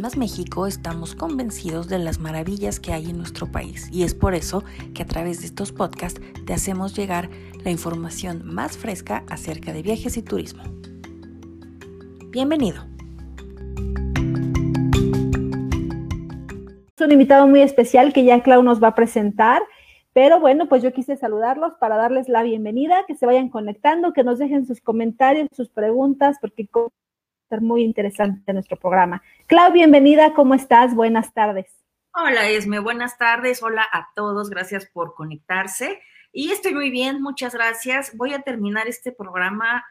Más México estamos convencidos de las maravillas que hay en nuestro país y es por eso que a través de estos podcasts te hacemos llegar la información más fresca acerca de viajes y turismo. Bienvenido. Es un invitado muy especial que ya Clau nos va a presentar. Pero bueno, pues yo quise saludarlos para darles la bienvenida, que se vayan conectando, que nos dejen sus comentarios, sus preguntas, porque ser muy interesante nuestro programa. Clau, bienvenida, ¿cómo estás? Buenas tardes. Hola Esme, buenas tardes, hola a todos, gracias por conectarse. Y estoy muy bien, muchas gracias. Voy a terminar este programa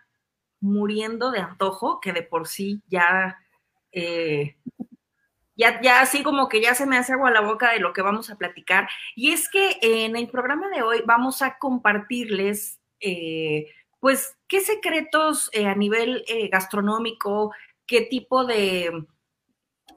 muriendo de antojo, que de por sí ya eh, ya, ya así como que ya se me hace agua la boca de lo que vamos a platicar. Y es que en el programa de hoy vamos a compartirles, eh, pues, qué secretos eh, a nivel eh, gastronómico, qué tipo de,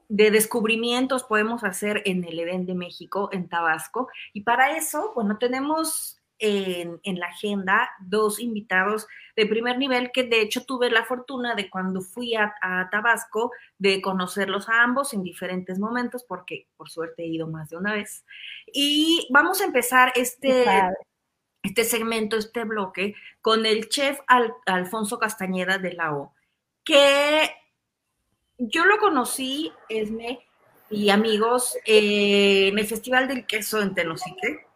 de descubrimientos podemos hacer en el Edén de México, en Tabasco. Y para eso, bueno, tenemos en, la agenda dos invitados de primer nivel que de hecho tuve la fortuna de cuando fui a, Tabasco de conocerlos a ambos en diferentes momentos porque por suerte he ido más de una vez. Y vamos a empezar este, este segmento, este bloque con el chef Alfonso Castañeda de la O, que yo lo conocí, Esme y amigos, eh, en el Festival del Queso en Tenosique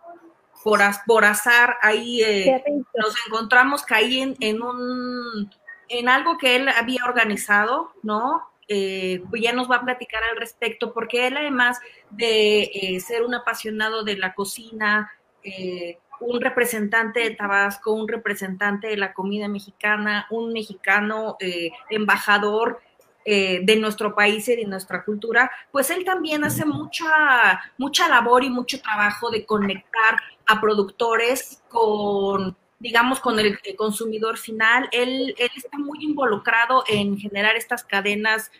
por, por azar, ahí eh, nos encontramos caí en, en, un, en algo que él había organizado, ¿no? Eh, pues ya nos va a platicar al respecto, porque él además de ser un apasionado de la cocina, un representante de Tabasco, un representante de la comida mexicana, un mexicano embajador de nuestro país y de nuestra cultura, pues él también hace mucha, mucha labor y mucho trabajo de conectar a productores con, digamos, con el, consumidor final. Él, él, está muy involucrado en generar estas cadenas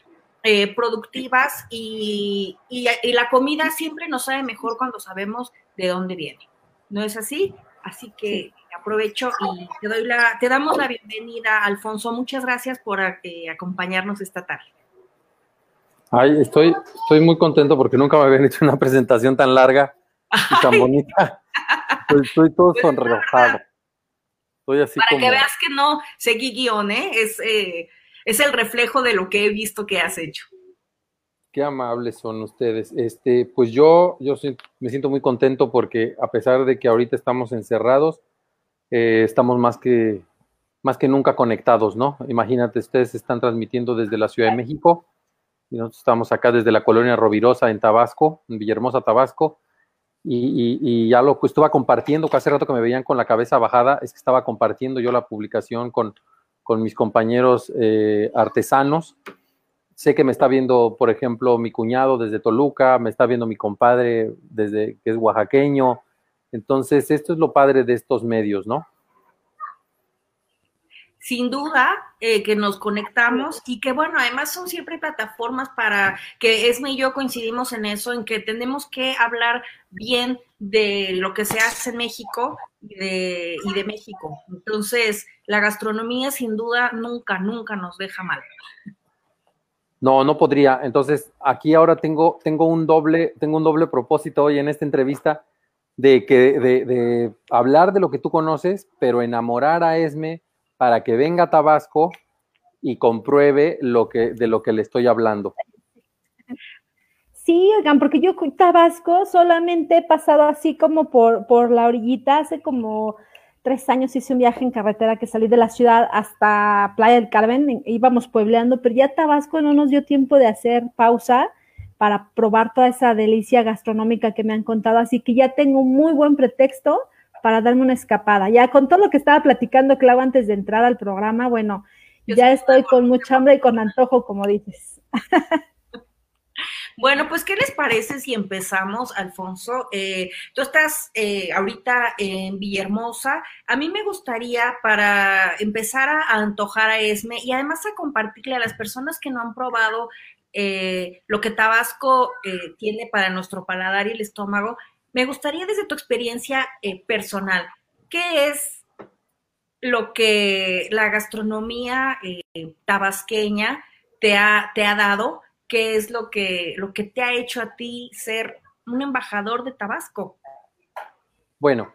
eh, productivas y, y, la comida siempre nos sabe mejor cuando sabemos de dónde viene. ¿No es así? Así que aprovecho y te, doy la, te damos la bienvenida, Alfonso. Muchas gracias por eh, acompañarnos esta tarde. Ay, estoy, estoy muy contento porque nunca me habían hecho una presentación tan larga y tan bonita. Estoy, todo pues sonrojado. Estoy así Para que veas que no seguí guion, ¿eh? Es, eh, es el reflejo de lo que he visto que has hecho. Qué amables son ustedes. Este, pues yo, yo me siento muy contento porque a pesar de que ahorita estamos encerrados, eh, estamos más que, más que nunca conectados, ¿no? Imagínate, ustedes están transmitiendo desde la Ciudad de México y nosotros estamos acá desde la colonia Rovirosa en Tabasco, en Villahermosa, Tabasco y, ya lo estuve compartiendo, que hace rato que me veían con la cabeza bajada, es que estaba compartiendo yo la publicación con, con mis compañeros eh, artesanos. Sé que me está viendo, por ejemplo, mi cuñado desde Toluca, me está viendo mi compadre desde que es oaxaqueño. Entonces, esto es lo padre de estos medios, ¿no? sin duda eh, que nos conectamos y que bueno, además son siempre plataformas para que Esme y yo coincidimos en eso, en que tenemos que hablar bien de lo que se hace en México y de, y de México. Entonces, la gastronomía sin duda nunca, nunca nos deja mal. No, no podría. Entonces, aquí ahora tengo, tengo un doble, tengo un doble propósito hoy en esta entrevista de que, de, de hablar de lo que tú conoces, pero enamorar a Esme para que venga a Tabasco y compruebe lo que, de lo que le estoy hablando. Sí, oigan, porque yo Tabasco solamente he pasado así como por, por la orillita, hace como tres años hice un viaje en carretera que salí de la ciudad hasta Playa del Carmen, íbamos puebleando, pero ya Tabasco no nos dio tiempo de hacer pausa para probar toda esa delicia gastronómica que me han contado, así que ya tengo un muy buen pretexto para darme una escapada. Ya con todo lo que estaba platicando, Clau, antes de entrar al programa, bueno, ya estoy con mucha hambre y con antojo, como dices. Bueno, pues, ¿qué les parece si empezamos, Alfonso? Eh, tú estás eh, ahorita en Villahermosa. A mí me gustaría, para empezar a, antojar a Esme y además a compartirle a las personas que no han probado eh, lo que Tabasco tiene para nuestro paladar y el estómago, me gustaría desde tu experiencia personal, ¿qué es lo que la gastronomía tabasqueña te ha, te ha dado qué es lo que, lo que te ha hecho a ti ser un embajador de Tabasco. Bueno,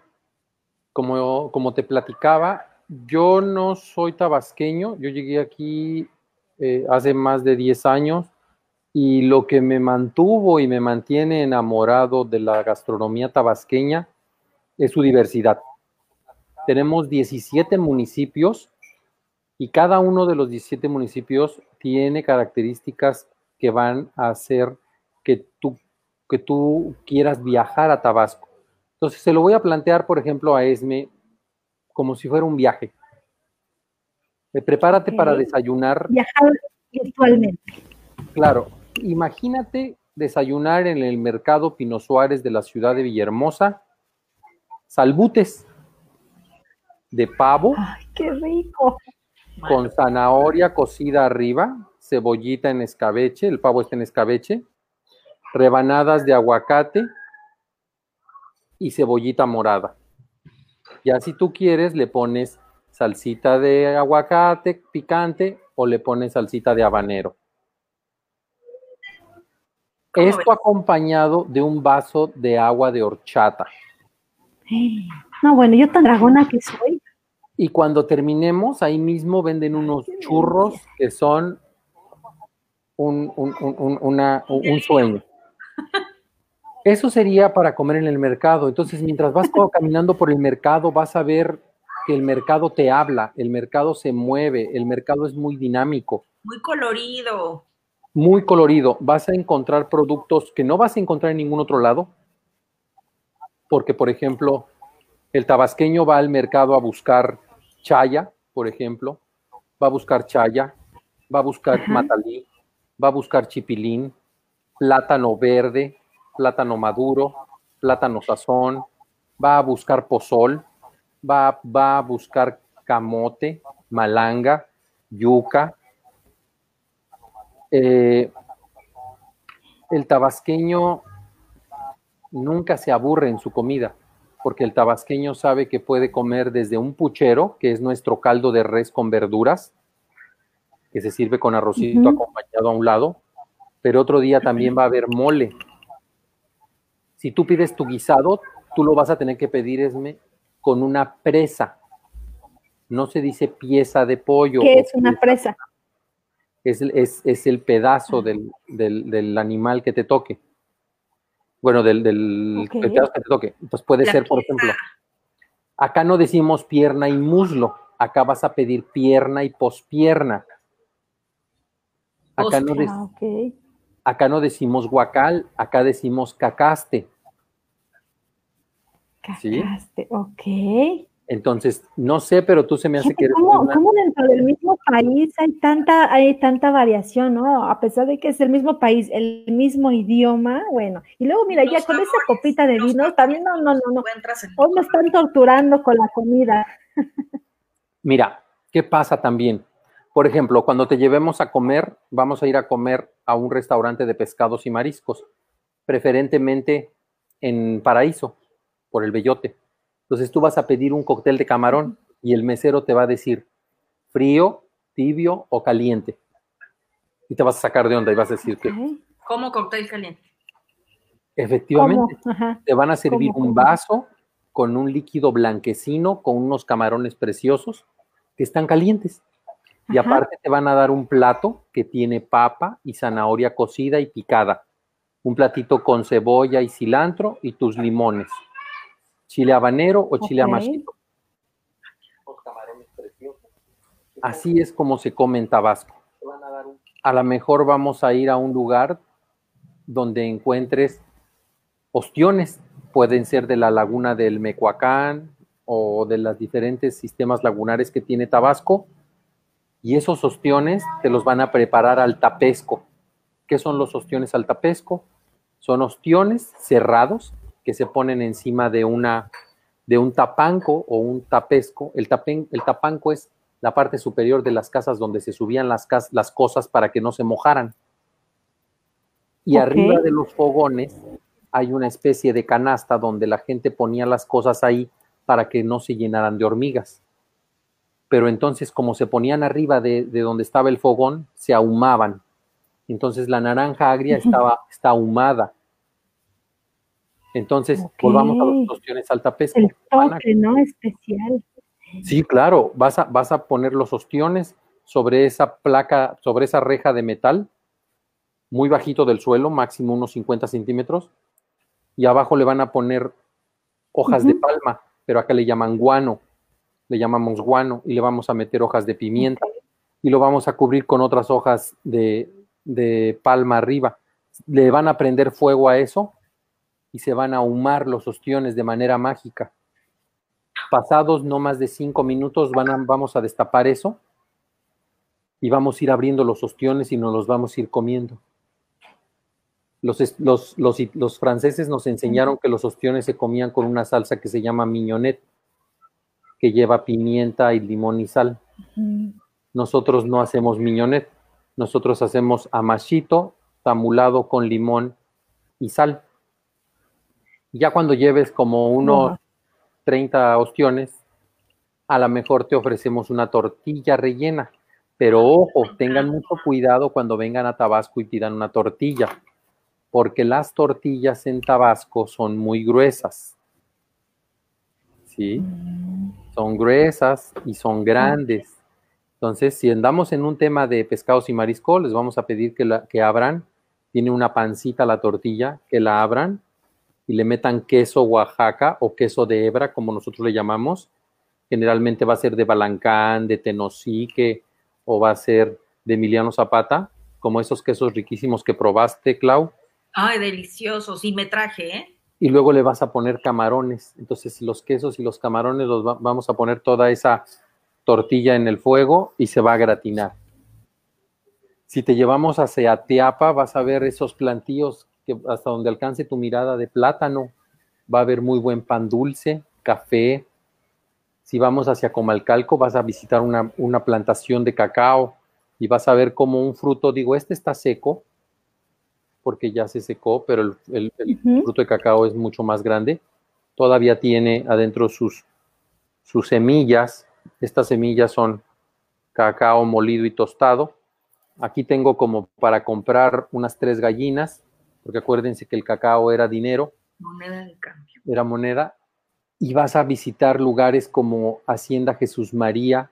como, como te platicaba, yo no soy tabasqueño, yo llegué aquí eh, hace más de 10 años y lo que me mantuvo y me mantiene enamorado de la gastronomía tabasqueña es su diversidad. Tenemos 17 municipios y cada uno de los 17 municipios tiene características que van a hacer que tú, que tú quieras viajar a Tabasco. Entonces se lo voy a plantear, por ejemplo, a Esme como si fuera un viaje. Eh, prepárate para desayunar. Viajar virtualmente. Claro, imagínate desayunar en el mercado Pino Suárez de la ciudad de Villahermosa, salbutes de pavo. ¡Ay, qué rico! Con zanahoria cocida arriba, cebollita en escabeche, el pavo está en escabeche, rebanadas de aguacate y cebollita morada. Ya si tú quieres, le pones salsita de aguacate picante o le pones salsita de habanero. Esto acompañado de un vaso de agua de horchata. No, bueno, yo tan dragona que soy. Y cuando terminemos, ahí mismo venden unos churros que son un, un sueño. Eso sería para comer en el mercado. Entonces, mientras vas caminando por el mercado, vas a ver que el mercado te habla, el mercado se mueve, el mercado es muy dinámico. Muy colorido. Muy colorido. Vas a encontrar productos que no vas a encontrar en ningún otro lado. Porque, por ejemplo, el tabasqueño va al mercado a buscar chaya, por ejemplo, va a buscar chaya, va a buscar matalí, va a buscar chipilín, plátano verde, plátano maduro, plátano sazón, va a buscar pozol, va, va a buscar camote, malanga, yuca. Eh, el tabasqueño nunca se aburre en su comida, porque el tabasqueño sabe que puede comer desde un puchero, que es nuestro caldo de res con verduras, que se sirve con arrocito acompañado a un lado, pero otro día también va a haber mole, si tú pides tu guisado, tú lo vas a tener que pedir, Esme, con una presa. No se dice pieza de pollo. ¿Qué es una presa? Es, el pedazo del, animal que te toque. Bueno, del, pedazo que te toque. Entonces puede ser, por ejemplo, acá no decimos pierna y muslo. Acá vas a pedir pierna y pospierna. Acá no, decimos acá no decimos guacal, acá decimos cacaste. Cacaste, ok. Entonces, no sé, pero tú se me hace que eres ¿cómo, ¿Cómo dentro del mismo país hay tanta, hay tanta variación, no? A pesar de que es el mismo país, el mismo idioma, bueno. Y luego, mira, ya con esa copita de vino, también no, no, no, no. Hoy me están torturando con la comida. Mira, ¿qué pasa también? Por ejemplo, cuando te llevemos a comer, vamos a ir a comer a un restaurante de pescados y mariscos, preferentemente en Paraíso, por el Bellote. Entonces tú vas a pedir un cóctel de camarón y el mesero te va a decir frío, tibio o caliente. Y te vas a sacar de onda y vas a decir que... ¿Cómo cóctel caliente? Efectivamente. Te van a servir un vaso con un líquido blanquecino, con unos camarones preciosos que están calientes. Y aparte te van a dar un plato que tiene papa y zanahoria cocida y picada. Un platito con cebolla y cilantro y tus limones. Chile habanero o chile amachito. Así es como se come en Tabasco. A lo mejor vamos a ir a un lugar donde encuentres ostiones. Pueden ser de la laguna del Mecuacán o de los diferentes sistemas lagunares que tiene Tabasco y esos ostiones te los van a preparar al tapesco. ¿Qué son los ostiones al tapesco? Son ostiones cerrados que se ponen encima de, una, de un tapanco o un tapesco. El, el tapanco es la parte superior de las casas donde se subían las, las cosas para que no se mojaran. Y arriba de los fogones hay una especie de canasta donde la gente ponía las cosas ahí para que no se llenaran de hormigas pero entonces como se ponían arriba de, donde estaba el fogón, se ahumaban. Entonces la naranja agria estaba, está ahumada. Entonces, volvamos a los ostiones alta pesca. El toque, ¿no? Especial. Sí, claro, vas a, vas a poner los ostiones sobre esa placa, sobre esa reja de metal, muy bajito del suelo, máximo unos 50 centímetros, y abajo le van a poner hojas de palma, pero acá le llaman guano, le llamamos guano, y le vamos a meter hojas de pimienta, y lo vamos a cubrir con otras hojas de, de palma arriba. Le van a prender fuego a eso y se van a ahumar los ostiones de manera mágica. Pasados no más de cinco minutos van vamos a destapar eso y vamos a ir abriendo los ostiones y nos los vamos a ir comiendo. Los, los, los, franceses nos enseñaron que los ostiones se comían con una salsa que se llama mignonette, que lleva pimienta y limón y sal. Nosotros no hacemos mignonette, nosotros hacemos amachito tamulado con limón y sal. Ya cuando lleves como unos 30 ostiones, a lo mejor te ofrecemos una tortilla rellena. Pero ojo, tengan mucho cuidado cuando vengan a Tabasco y pidan una tortilla, porque las tortillas en Tabasco son muy gruesas. ¿Sí? Son gruesas y son grandes. Entonces, si andamos en un tema de pescados y marisco, les vamos a pedir que, la, que abran. Tiene una pancita la tortilla, que la abran y le metan queso Oaxaca o queso de hebra, como nosotros le llamamos. Generalmente va a ser de Balancán, de Tenosique o va a ser de Emiliano Zapata, como esos quesos riquísimos que probaste, Clau. Ay, deliciosos, y me traje, ¿eh? Y luego le vas a poner camarones. Entonces, los quesos y los camarones los vamos a poner toda esa tortilla en el fuego y se va a gratinar. Si te llevamos hacia Teapa, vas a ver esos plantíos que hasta donde alcance tu mirada de plátano, va a haber muy buen pan dulce, café. Si vamos hacia Comalcalco, vas a visitar una, plantación de cacao y vas a ver como un fruto, digo, este está seco, porque ya se secó, pero el, fruto de cacao es mucho más grande. Todavía tiene adentro sus, sus semillas. Estas semillas son cacao molido y tostado. Aquí tengo como para comprar unas tres gallinas porque acuérdense que el cacao era dinero. Moneda de cambio. Era moneda. Y vas a visitar lugares como Hacienda Jesús María,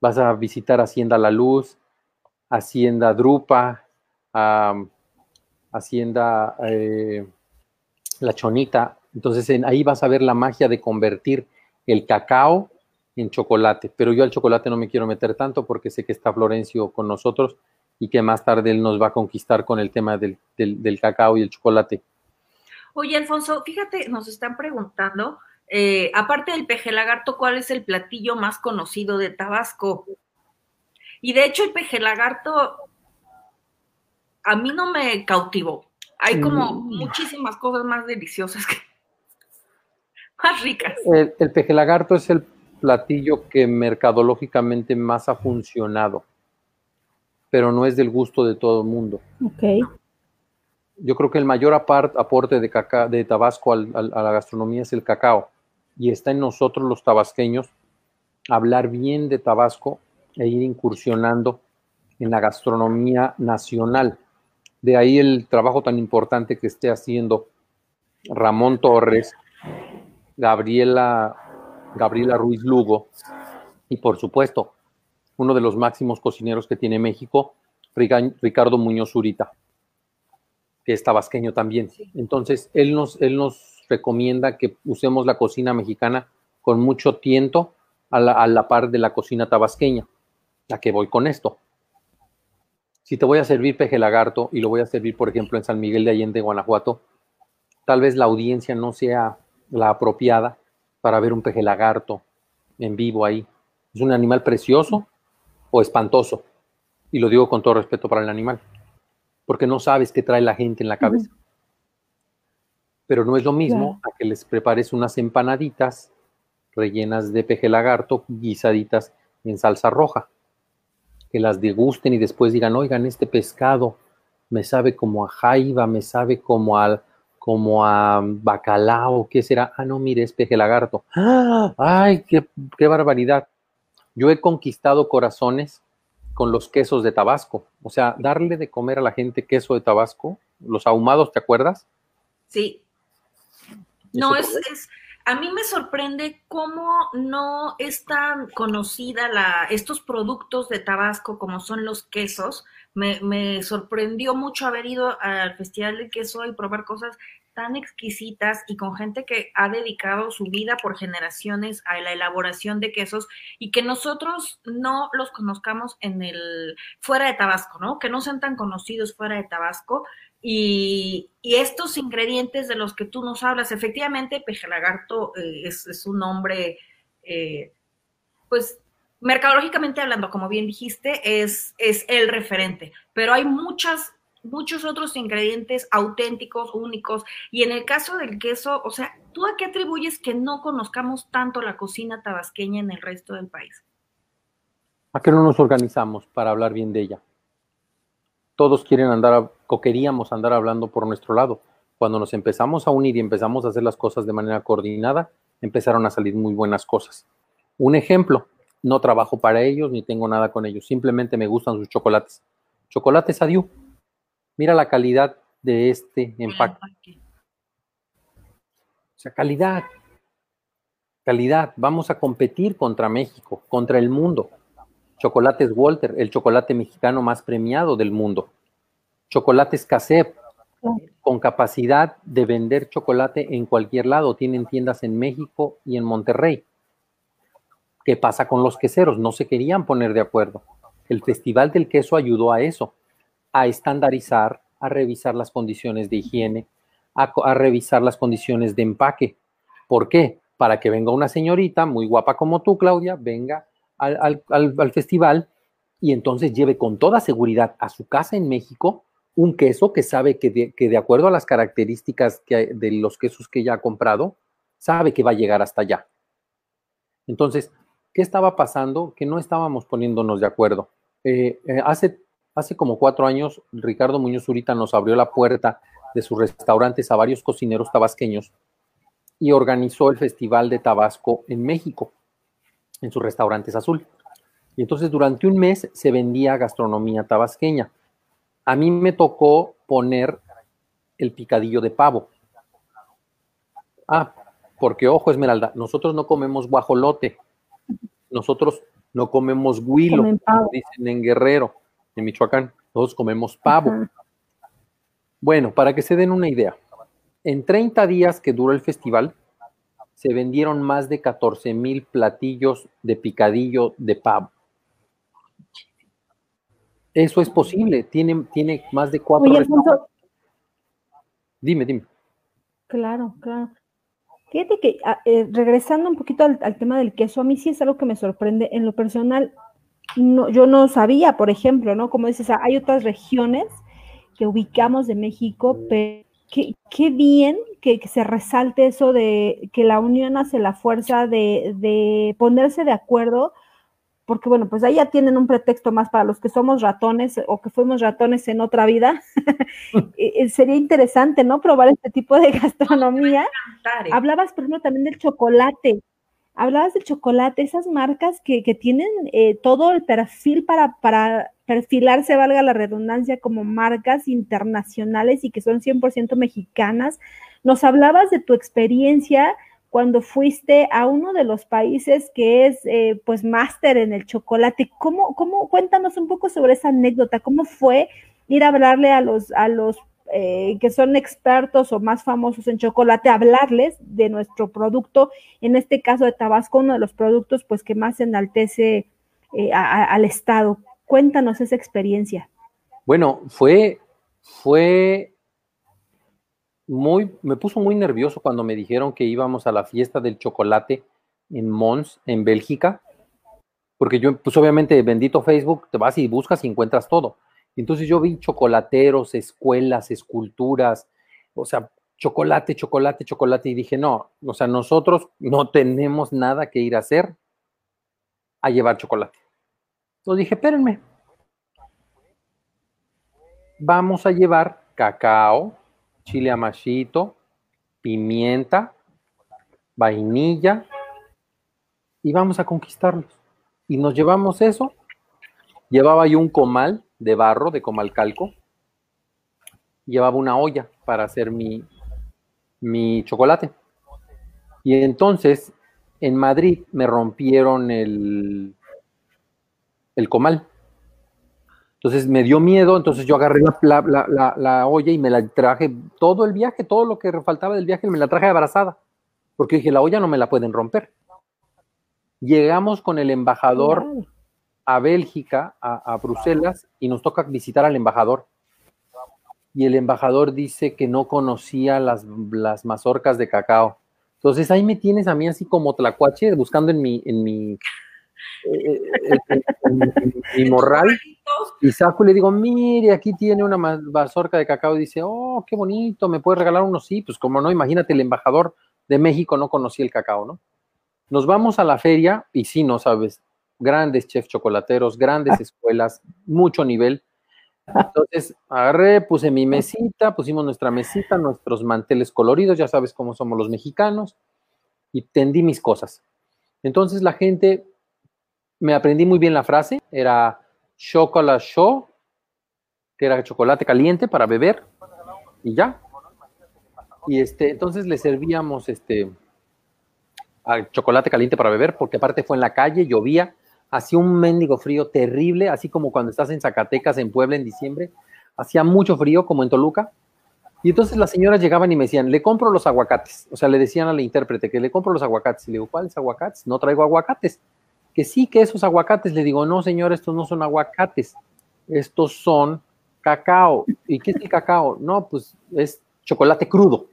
vas a visitar Hacienda La Luz, Hacienda Drupa, Hacienda eh, La Chonita. Entonces ahí vas a ver la magia de convertir el cacao en chocolate. Pero yo al chocolate no me quiero meter tanto porque sé que está Florencio con nosotros y que más tarde él nos va a conquistar con el tema del, cacao y el chocolate. Oye, Alfonso, fíjate, nos están preguntando, eh, aparte del peje lagarto, ¿cuál es el platillo más conocido de Tabasco? Y de hecho el peje lagarto a mí no me cautivó. Hay como mm. muchísimas cosas más deliciosas que más ricas. El, el peje lagarto es el platillo que mercadológicamente más ha funcionado pero no es del gusto de todo el mundo. Okay. Yo creo que el mayor aporte de, de Tabasco a la gastronomía es el cacao, y está en nosotros los tabasqueños hablar bien de Tabasco e ir incursionando en la gastronomía nacional. De ahí el trabajo tan importante que esté haciendo Ramón Torres, Gabriela, Gabriela Ruiz Lugo y por supuesto uno de los máximos cocineros que tiene México, Ricardo Muñoz Urita, que es tabasqueño también. Entonces, él nos, él nos recomienda que usemos la cocina mexicana con mucho tiento a la, par de la cocina tabasqueña. ¿A qué voy con esto? Si te voy a servir peje lagarto y lo voy a servir, por ejemplo, en San Miguel de Allende, Guanajuato, tal vez la audiencia no sea la apropiada para ver un peje lagarto en vivo ahí. Es un animal precioso, o espantoso. Y lo digo con todo respeto para el animal, porque no sabes qué trae la gente en la cabeza. Pero no es lo mismo a que les prepares unas empanaditas rellenas de peje lagarto, guisaditas en salsa roja. Que las degusten y después digan, oigan, este pescado me sabe como a jaiba, me sabe como al como a bacalao, ¿qué será? Ah, no, mire, es peje lagarto. ¡Ah! ¡Ay, qué, qué barbaridad! Yo he conquistado corazones con los quesos de Tabasco. O sea, darle de comer a la gente queso de Tabasco, los ahumados, ¿te acuerdas? Sí. No, es, es, a mí me sorprende cómo no es tan conocida la, estos productos de Tabasco como son los quesos. Me, me sorprendió mucho haber ido al Festival del Queso y probar cosas tan exquisitas y con gente que ha dedicado su vida por generaciones a la elaboración de quesos y que nosotros no los conozcamos en el fuera de Tabasco, ¿no? Que no sean tan conocidos fuera de Tabasco y, estos ingredientes de los que tú nos hablas, efectivamente, Peje Lagarto eh, es, un nombre, eh, pues mercadológicamente hablando, como bien dijiste, es, es el referente, pero hay muchas muchos otros ingredientes auténticos, únicos. Y en el caso del queso, o sea, ¿tú a qué atribuyes que no conozcamos tanto la cocina tabasqueña en el resto del país? ¿A qué no nos organizamos para hablar bien de ella? Todos quieren andar, o queríamos andar hablando por nuestro lado. Cuando nos empezamos a unir y empezamos a hacer las cosas de manera coordinada, empezaron a salir muy buenas cosas. Un ejemplo, no trabajo para ellos ni tengo nada con ellos, simplemente me gustan sus chocolates. Chocolates Adiu, Mira la calidad de este empaque. O sea, calidad. Calidad. Vamos a competir contra México, contra el mundo. Chocolates Walter, el chocolate mexicano más premiado del mundo. Chocolates Casep, con capacidad de vender chocolate en cualquier lado. Tienen tiendas en México y en Monterrey. ¿Qué pasa con los queseros? No se querían poner de acuerdo. El Festival del Queso ayudó a eso a estandarizar, a revisar las condiciones de higiene, a, revisar las condiciones de empaque. ¿Por qué? Para que venga una señorita muy guapa como tú, Claudia, venga al, festival y entonces lleve con toda seguridad a su casa en México un queso que sabe que de, acuerdo a las características que de los quesos que ella ha comprado, sabe que va a llegar hasta allá. Entonces, ¿qué estaba pasando? Que no estábamos poniéndonos de acuerdo. Eh, eh, hace Hace como cuatro años, Ricardo Muñoz Zurita nos abrió la puerta de sus restaurantes a varios cocineros tabasqueños y organizó el Festival de Tabasco en México, en sus restaurantes azul. Y entonces durante un mes se vendía gastronomía tabasqueña. A mí me tocó poner el picadillo de pavo. Ah, porque ojo, Esmeralda, nosotros no comemos guajolote, nosotros no comemos huilo, dicen en Guerrero en Michoacán. Todos comemos pavo. Bueno, para que se den una idea, en 30 días que duró el festival, se vendieron más de 14 mil platillos de picadillo de pavo. Eso es posible, tiene, tiene más de cuatro Dime, dime. Claro, claro. Fíjate que ah, eh, regresando un poquito al, al, tema del queso, a mí sí es algo que me sorprende. En lo personal, no, yo no sabía, por ejemplo, ¿no? Como dices, hay otras regiones que ubicamos de México, pero qué, bien que, se resalte eso de que la unión hace la fuerza de, de, ponerse de acuerdo, porque bueno, pues ahí ya tienen un pretexto más para los que somos ratones o que fuimos ratones en otra vida. Eh, eh, sería interesante, ¿no? Probar este tipo de gastronomía. ¿eh? Hablabas, por ejemplo, también del chocolate. Hablabas del chocolate, esas marcas que, que tienen eh, todo el perfil para, para perfilarse, valga la redundancia, como marcas internacionales y que son 100% mexicanas. Nos hablabas de tu experiencia cuando fuiste a uno de los países que es eh, pues máster en el chocolate. ¿Cómo, ¿Cómo, cuéntanos un poco sobre esa anécdota? ¿Cómo fue ir a hablarle a los, a los eh, que son expertos o más famosos en chocolate, hablarles de nuestro producto, en este caso de Tabasco, uno de los productos pues que más enaltece eh, al Estado. Cuéntanos esa experiencia. Bueno, fue, fue muy, me puso muy nervioso cuando me dijeron que íbamos a la fiesta del chocolate en Mons, en Bélgica, porque yo, pues obviamente, bendito Facebook, te vas y buscas y encuentras todo. Entonces yo vi chocolateros, escuelas, esculturas, o sea, chocolate, chocolate, chocolate, y dije, no, o sea, nosotros no tenemos nada que ir a hacer a llevar chocolate. Entonces dije, espérenme, vamos a llevar cacao, chile amachito, pimienta, vainilla, y vamos a conquistarlos. Y nos llevamos eso Llevaba yo un comal de barro, de comal calco. Llevaba una olla para hacer mi, mi chocolate. Y entonces en Madrid me rompieron el, el comal. Entonces me dio miedo, entonces yo agarré la, olla y me la traje todo el viaje, todo lo que faltaba del viaje, me la traje abrazada, porque dije, la olla no me la pueden romper. Llegamos con el embajador a Bélgica, a, Bruselas, y nos toca visitar al embajador. Y el embajador dice que no conocía las, las mazorcas de cacao. Entonces ahí me tienes a mí así como tlacuache, buscando en mi, en mi, mi morral. Y saco y le digo, mire, aquí tiene una mazorca de cacao. Y dice, oh, qué bonito, ¿me puede regalar uno? Sí, pues como no, imagínate, el embajador de México no conocía el cacao, ¿no? Nos vamos a la feria y sí, no sabes, grandes chefs chocolateros, grandes escuelas, mucho nivel. Entonces agarré, puse mi mesita, pusimos nuestra mesita, nuestros manteles coloridos, ya sabes cómo somos los mexicanos, y tendí mis cosas. Entonces la gente, me aprendí muy bien la frase, era chocolate show, que era chocolate caliente para beber, y ya. Y este, entonces le servíamos este chocolate caliente para beber, porque aparte fue en la calle, llovía, hacía un mendigo frío terrible, así como cuando estás en Zacatecas, en Puebla, en diciembre, hacía mucho frío, como en Toluca. Y entonces las señoras llegaban y me decían, le compro los aguacates. O sea, le decían al intérprete que le compro los aguacates. Y le digo, ¿cuáles aguacates? No traigo aguacates. Que sí, que esos aguacates. Le digo, no, señor, estos no son aguacates. Estos son cacao. ¿Y qué es el cacao? No, pues es chocolate crudo.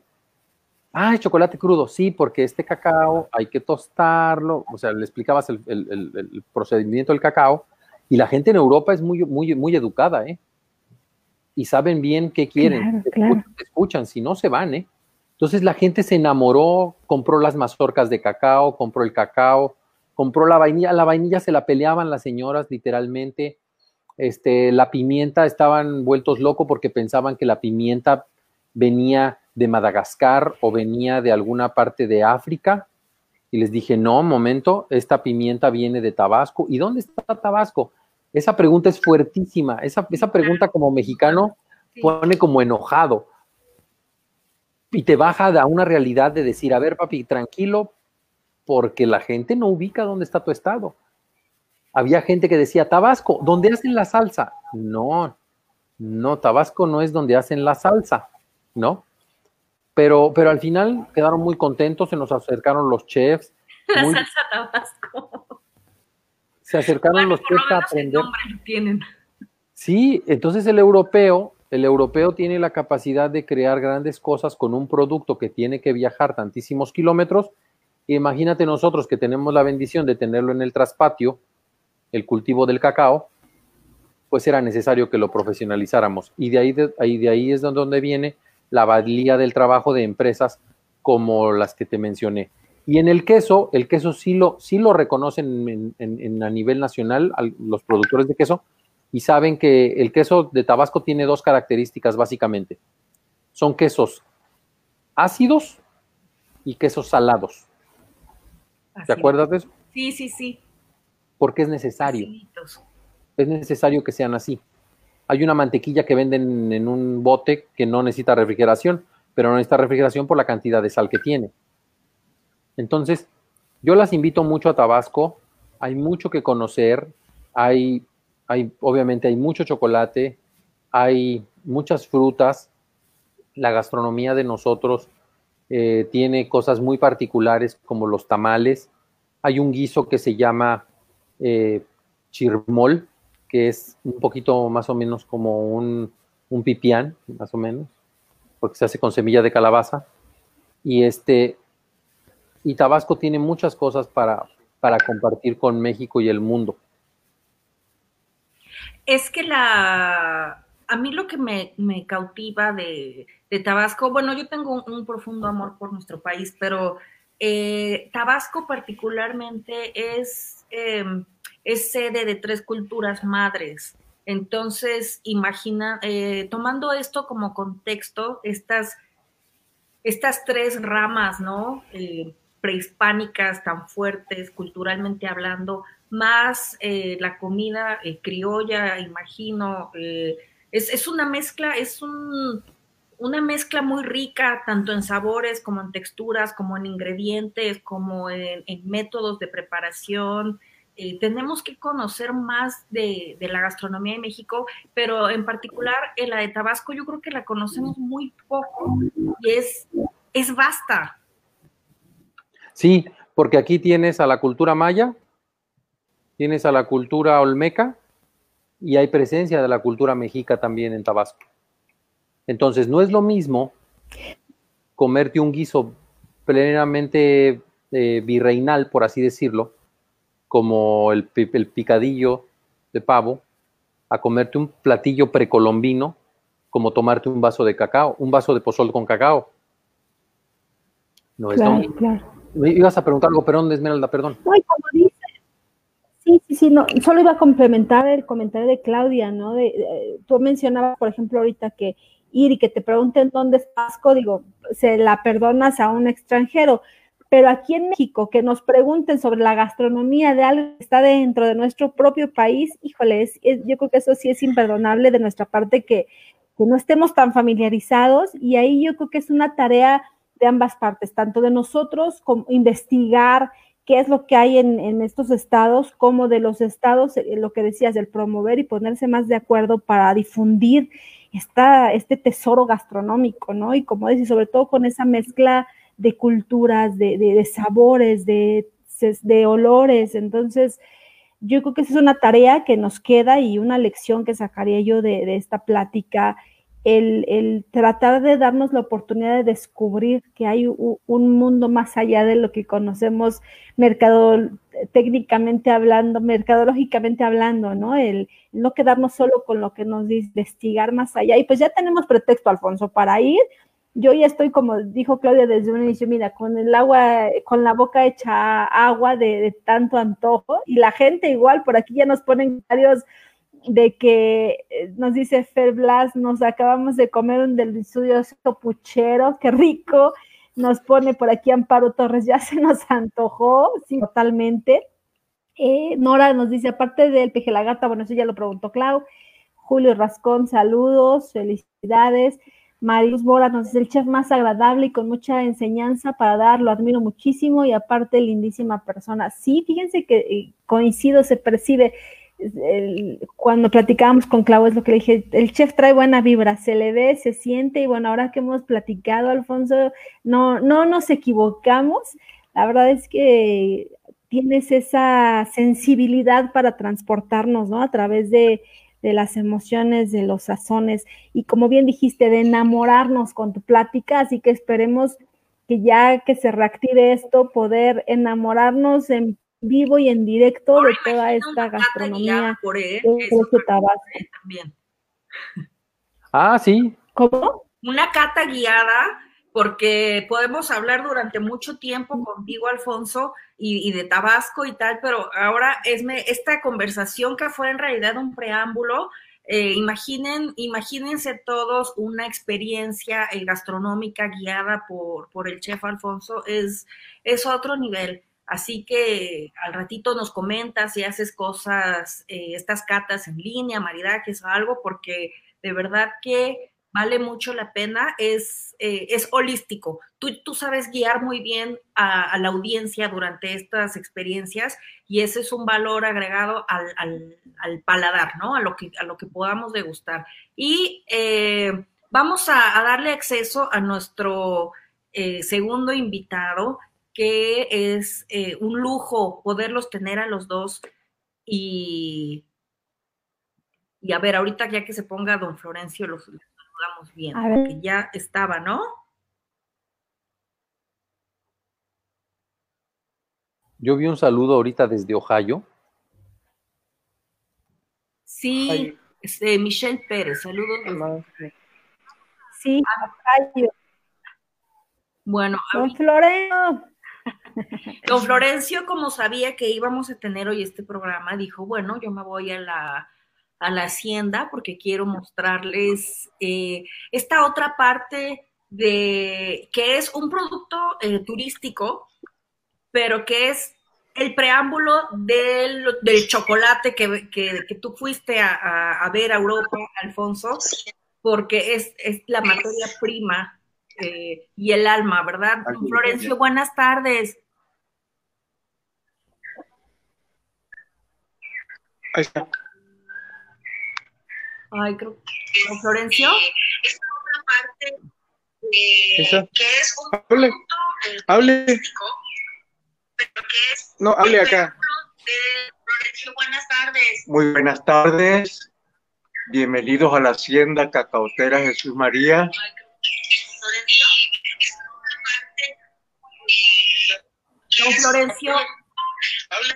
Ah, chocolate crudo, sí, porque este cacao hay que tostarlo, o sea, le explicabas el, procedimiento del cacao, y la gente en Europa es muy, muy, muy educada, ¿eh? Y saben bien qué quieren, claro, Escuchan, si no se van, ¿eh? Entonces la gente se enamoró, compró las mazorcas de cacao, compró el cacao, compró la vainilla, la vainilla se la peleaban las señoras literalmente, este, la pimienta estaban vueltos locos porque pensaban que la pimienta venía de Madagascar o venía de alguna parte de África. Y les dije, no, momento, esta pimienta viene de Tabasco. ¿Y dónde está Tabasco? Esa pregunta es fuertísima. Esa, esa pregunta como mexicano pone como enojado. Y te baja a una realidad de decir, a ver, papi, tranquilo, porque la gente no ubica dónde está tu estado. Había gente que decía, Tabasco, ¿dónde hacen la salsa? No, no, Tabasco no es donde hacen la salsa, ¿no? Pero, pero al final quedaron muy contentos, se nos acercaron los chefs. La salsa tabasco. Se acercaron los chefs a aprender. Tienen. Sí, entonces el europeo, el europeo tiene la capacidad de crear grandes cosas con un producto que tiene que viajar tantísimos kilómetros. Imagínate nosotros que tenemos la bendición de tenerlo en el traspatio, el cultivo del cacao, pues era necesario que lo profesionalizáramos. Y de ahí, de, ahí, de ahí es donde viene la valía del trabajo de empresas como las que te mencioné. Y en el queso, el queso sí lo, sí lo reconocen en, a nivel nacional los productores de queso y saben que el queso de Tabasco tiene dos características básicamente. Son quesos ácidos y quesos salados. ¿Te acuerdas de eso? Sí, sí, sí. Porque es necesario. Es necesario que sean así hay una mantequilla que venden en un bote que no necesita refrigeración, pero no necesita refrigeración por la cantidad de sal que tiene. Entonces, yo las invito mucho a Tabasco, hay mucho que conocer, hay, hay obviamente hay mucho chocolate, hay muchas frutas, la gastronomía de nosotros eh, tiene cosas muy particulares como los tamales, hay un guiso que se llama eh, chirmol, que es un poquito más o menos como un, pipián, más o menos, porque se hace con semilla de calabaza. Y este, y Tabasco tiene muchas cosas para, para compartir con México y el mundo. Es que la, a mí lo que me, cautiva de, Tabasco, bueno, yo tengo un, profundo amor por nuestro país, pero eh, Tabasco particularmente es, em, es sede de tres culturas madres. Entonces, imagina, eh, tomando esto como contexto, estas, estas tres ramas, ¿no? Eh, prehispánicas tan fuertes, culturalmente hablando, más la comida criolla, imagino. Eh, es, es, una mezcla, es un, una mezcla muy rica, tanto en sabores como en texturas, como en ingredientes, como en, métodos de preparación. tenemos que conocer más de, de, la gastronomía de México, pero en particular en la de Tabasco yo creo que la conocemos muy poco y es, es vasta. Sí, porque aquí tienes a la cultura maya, tienes a la cultura olmeca y hay presencia de la cultura mexica también en Tabasco. Entonces, no es lo mismo comerte un guiso plenamente eh, virreinal, por así decirlo, como el, el, picadillo de pavo, a comerte un platillo precolombino, como tomarte un vaso de cacao, un vaso de pozol con cacao. No es claro, claro. Ibas a preguntar algo, perdón, Esmeralda, perdón. No, como dice, sí, sí, sí, no, solo iba a complementar el comentario de Claudia, ¿no? De, tú mencionabas, por ejemplo, ahorita que ir y que te pregunten dónde estás, código, se la perdonas a un extranjero, pero aquí en México, que nos pregunten sobre la gastronomía de algo que está dentro de nuestro propio país, híjole, yo creo que eso sí es imperdonable de nuestra parte que, que no estemos tan familiarizados y ahí yo creo que es una tarea de ambas partes, tanto de nosotros como investigar qué es lo que hay en, estos estados, como de los estados, eh, lo que decías, del promover y ponerse más de acuerdo para difundir esta, este tesoro gastronómico, ¿no? Y como dices, sobre todo con esa mezcla de culturas, de, de, sabores, de, de olores. Entonces, yo creo que esa es una tarea que nos queda y una lección que sacaría yo de, de esta plática el, tratar de darnos la oportunidad de descubrir que hay un, mundo más allá de lo que conocemos mercado técnicamente hablando, mercadológicamente hablando, ¿no? El, no quedarnos solo con lo que nos dice, investigar más allá. Y pues ya tenemos pretexto, Alfonso, para ir. Yo ya estoy, como dijo Claudia desde un inicio, mira, con el agua, con la boca hecha agua de, de tanto antojo, y la gente igual, por aquí ya nos ponen varios de que eh, nos dice Fer Blas, nos acabamos de comer un delicioso puchero, qué rico. Nos pone por aquí Amparo Torres, ya se nos antojó, sí, totalmente. Eh, Nora nos dice, aparte del peje la gata, bueno, eso ya lo preguntó Clau. Julio Rascón, saludos, felicidades. Marius Bora nos dice, el chef más agradable y con mucha enseñanza para dar, lo admiro muchísimo y aparte lindísima persona. Sí, fíjense que eh, coincido, se percibe cuando platicábamos con Clau es lo que le dije, el chef trae buena vibra, se le ve, se siente y bueno, ahora que hemos platicado, Alfonso, no, no nos equivocamos, la verdad es que tienes esa sensibilidad para transportarnos, ¿no? A través de, de las emociones, de los sazones y como bien dijiste, de enamorarnos con tu plática, así que esperemos que ya que se reactive esto, poder enamorarnos en vivo y en directo de toda esta gastronomía por él, también. Ah, sí. ¿Cómo? Una cata guiada, porque podemos hablar durante mucho tiempo contigo, Alfonso, y, de Tabasco y tal, pero ahora es esta conversación que fue en realidad un preámbulo. Eh, imaginen, imagínense todos una experiencia eh, gastronómica guiada por, por el chef Alfonso, es, es otro nivel. Así que al ratito nos comentas si haces cosas, eh, estas catas en línea, maridajes o algo, porque de verdad que vale mucho la pena, es, eh, es holístico. Tú, tú, sabes guiar muy bien a, la audiencia durante estas experiencias y ese es un valor agregado al, al, paladar, ¿no? A lo, que, a lo que podamos degustar. Y eh, vamos a, a, darle acceso a nuestro segundo invitado que es eh, un lujo poderlos tener a los dos y, y a ver, ahorita ya que se ponga don Florencio, los, saludamos bien, porque ya estaba, ¿no? Yo vi un saludo ahorita desde Ohio. Sí, este, Michelle Pérez, saludos. Sí, Ohio. Bueno, don Florencio. Don Florencio, como sabía que íbamos a tener hoy este programa, dijo, bueno, yo me voy a la, a la hacienda porque quiero mostrarles eh, esta otra parte de que es un producto eh, turístico, pero que es el preámbulo del, del chocolate que, que, que, tú fuiste a, a, ver a Europa, Alfonso, porque es, es la materia prima eh, y el alma, ¿verdad? Florencio, buenas tardes. Ahí está. Ay, creo. Florencio? Es una parte de, que es un hable, punto hable. pero que es No, hable acá. de Florencio. Buenas tardes. Muy buenas tardes. Bienvenidos a la Hacienda Cacautera Jesús María. Florencio, Don Florencio, Hable.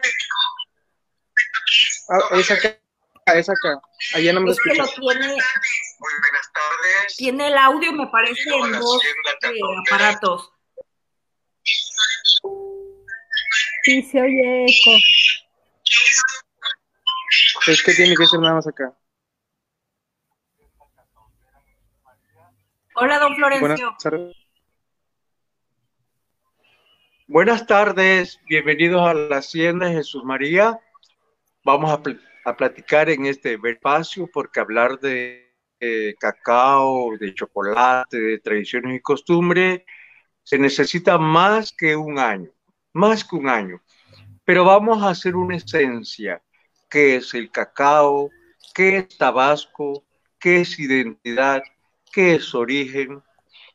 Ah, es acá, es acá. Allá no me es que lo tiene, Muy buenas tardes. tiene el audio, me parece, en dos eh, aparatos. Sí, se oye eco. Es que tiene que ser nada más acá. Hola, don Buenas Florencio. tardes. Buenas tardes, bienvenidos a la Hacienda Jesús María. Vamos a, pl- a platicar en este espacio porque hablar de eh, cacao, de chocolate, de tradiciones y costumbres, se necesita más que un año, más que un año. Pero vamos a hacer una esencia, qué es el cacao, qué es Tabasco, qué es identidad, qué es origen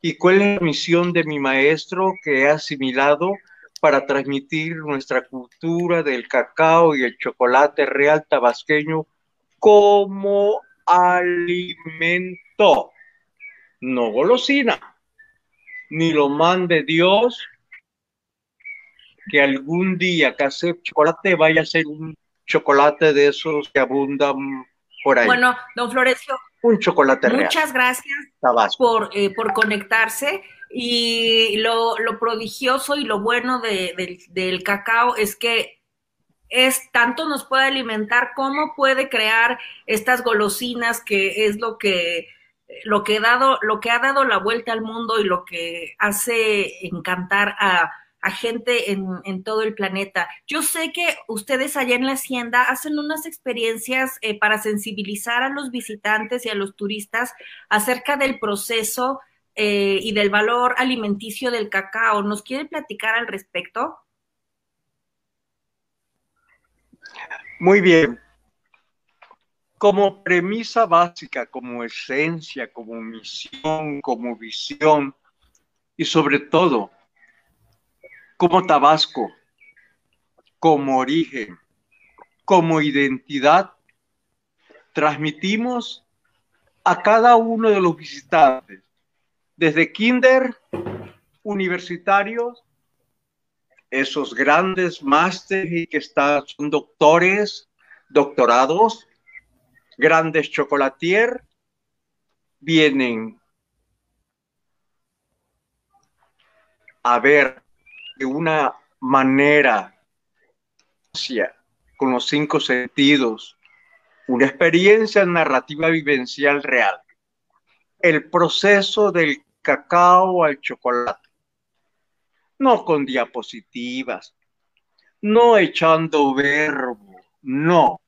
y cuál es la misión de mi maestro que he asimilado para transmitir nuestra cultura del cacao y el chocolate real tabasqueño como alimento, no golosina, ni lo mande Dios que algún día que hace chocolate vaya a ser un chocolate de esos que abundan por ahí, Bueno, don Florencio, un chocolate real, muchas gracias Tabasco. por, eh, por conectarse y lo, lo prodigioso y lo bueno de- del, del cacao es que es tanto nos puede alimentar como puede crear estas golosinas que es lo que lo que, dado, lo que ha dado la vuelta al mundo y lo que hace encantar a, a gente en, todo el planeta. Yo sé que ustedes allá en la hacienda hacen unas experiencias eh, para sensibilizar a los visitantes y a los turistas acerca del proceso eh, y del valor alimenticio del cacao. ¿Nos quiere platicar al respecto? Muy bien. Como premisa básica, como esencia, como misión, como visión y sobre todo como Tabasco, como origen, como identidad, transmitimos a cada uno de los visitantes, desde kinder, universitarios, esos grandes másteres que están, son doctores, doctorados, grandes chocolatier, vienen a ver de una manera con los cinco sentidos, una experiencia narrativa vivencial real. El proceso del cacao al chocolate. No con diapositivas, no echando verbo, no,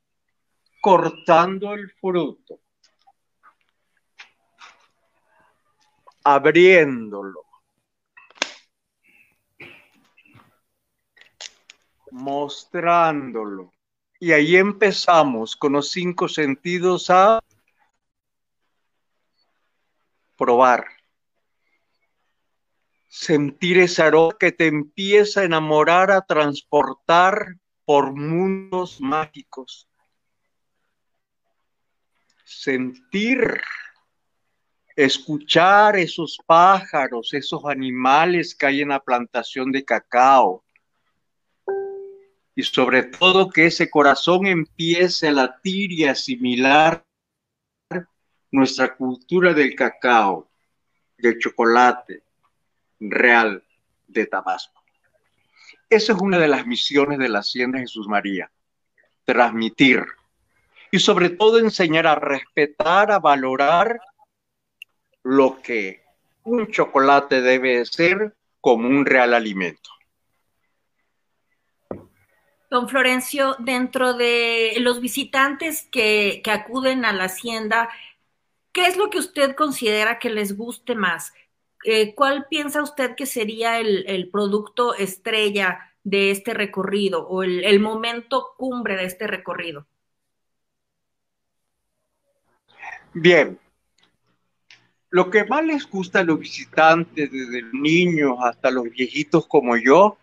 cortando el fruto, abriéndolo, mostrándolo. Y ahí empezamos con los cinco sentidos a probar. Sentir ese aroma que te empieza a enamorar, a transportar por mundos mágicos. Sentir, escuchar esos pájaros, esos animales que hay en la plantación de cacao y sobre todo que ese corazón empiece a latir y asimilar nuestra cultura del cacao, del chocolate real de Tabasco. Esa es una de las misiones de la Hacienda Jesús María, transmitir y sobre todo enseñar a respetar, a valorar lo que un chocolate debe ser como un real alimento. Don Florencio, dentro de los visitantes que, que acuden a la hacienda, ¿qué es lo que usted considera que les guste más? Eh, ¿Cuál piensa usted que sería el, el, producto estrella de este recorrido o el, el momento cumbre de este recorrido? Bien, lo que más les gusta a los visitantes, desde niños hasta los viejitos como yo,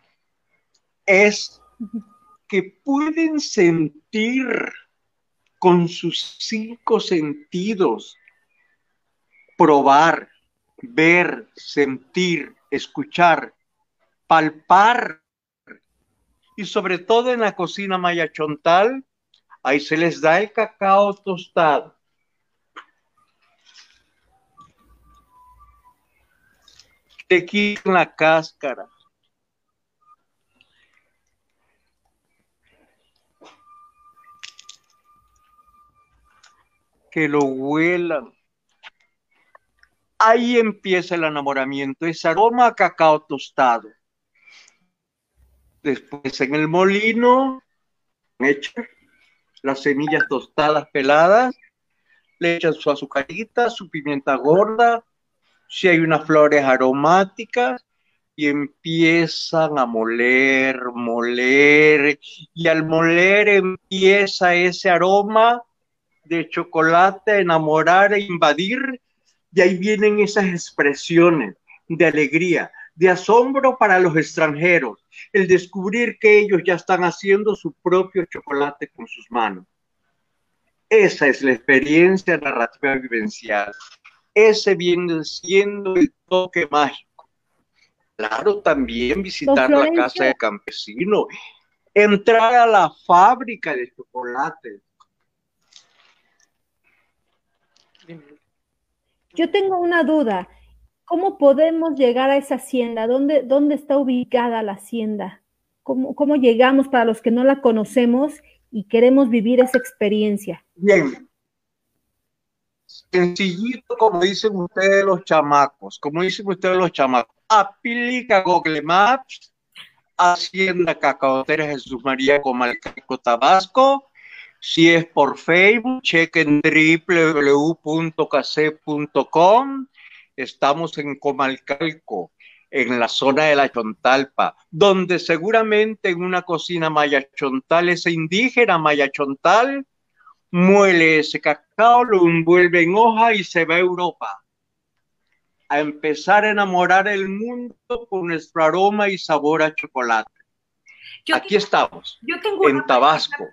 es que pueden sentir con sus cinco sentidos, probar, ver, sentir, escuchar, palpar. Y sobre todo en la cocina maya chontal, ahí se les da el cacao tostado te quitan la cáscara. Lo huelan. Ahí empieza el enamoramiento, ese aroma a cacao tostado. Después en el molino, echan las semillas tostadas peladas, le echan su azucarita, su pimienta gorda, si hay unas flores aromáticas y empiezan a moler, moler, y al moler empieza ese aroma de chocolate enamorar e invadir, y ahí vienen esas expresiones de alegría, de asombro para los extranjeros, el descubrir que ellos ya están haciendo su propio chocolate con sus manos. Esa es la experiencia narrativa vivencial ese viene siendo el toque mágico. Claro, también visitar la casa de campesino, entrar a la fábrica de chocolate. Yo tengo una duda. ¿Cómo podemos llegar a esa hacienda? ¿Dónde, dónde está ubicada la hacienda? ¿Cómo, ¿Cómo llegamos para los que no la conocemos y queremos vivir esa experiencia? Bien, sencillito como dicen ustedes los chamacos, como dicen ustedes los chamacos, aplica Google Maps, Hacienda Cacaotera Jesús María Comalcalco Tabasco, si es por Facebook, chequen www.case.com, estamos en Comalcalco, en la zona de la Chontalpa, donde seguramente en una cocina maya chontal, ese indígena maya chontal, muele ese cacao, lo envuelve en hoja y se va a Europa a empezar a enamorar el mundo con nuestro aroma y sabor a chocolate. Aquí estamos, yo tengo en Tabasco.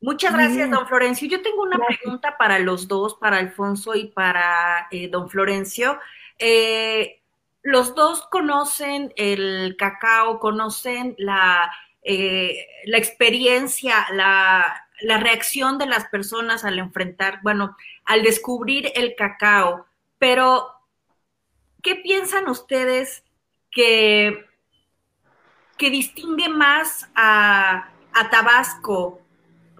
Muchas gracias, don Florencio. Yo tengo una pregunta para los dos, para Alfonso y para eh, don Florencio. Eh, los dos conocen el cacao, conocen la, eh, la experiencia, la, la reacción de las personas al enfrentar, bueno, al descubrir el cacao, pero ¿qué piensan ustedes que, que distingue más a, a Tabasco?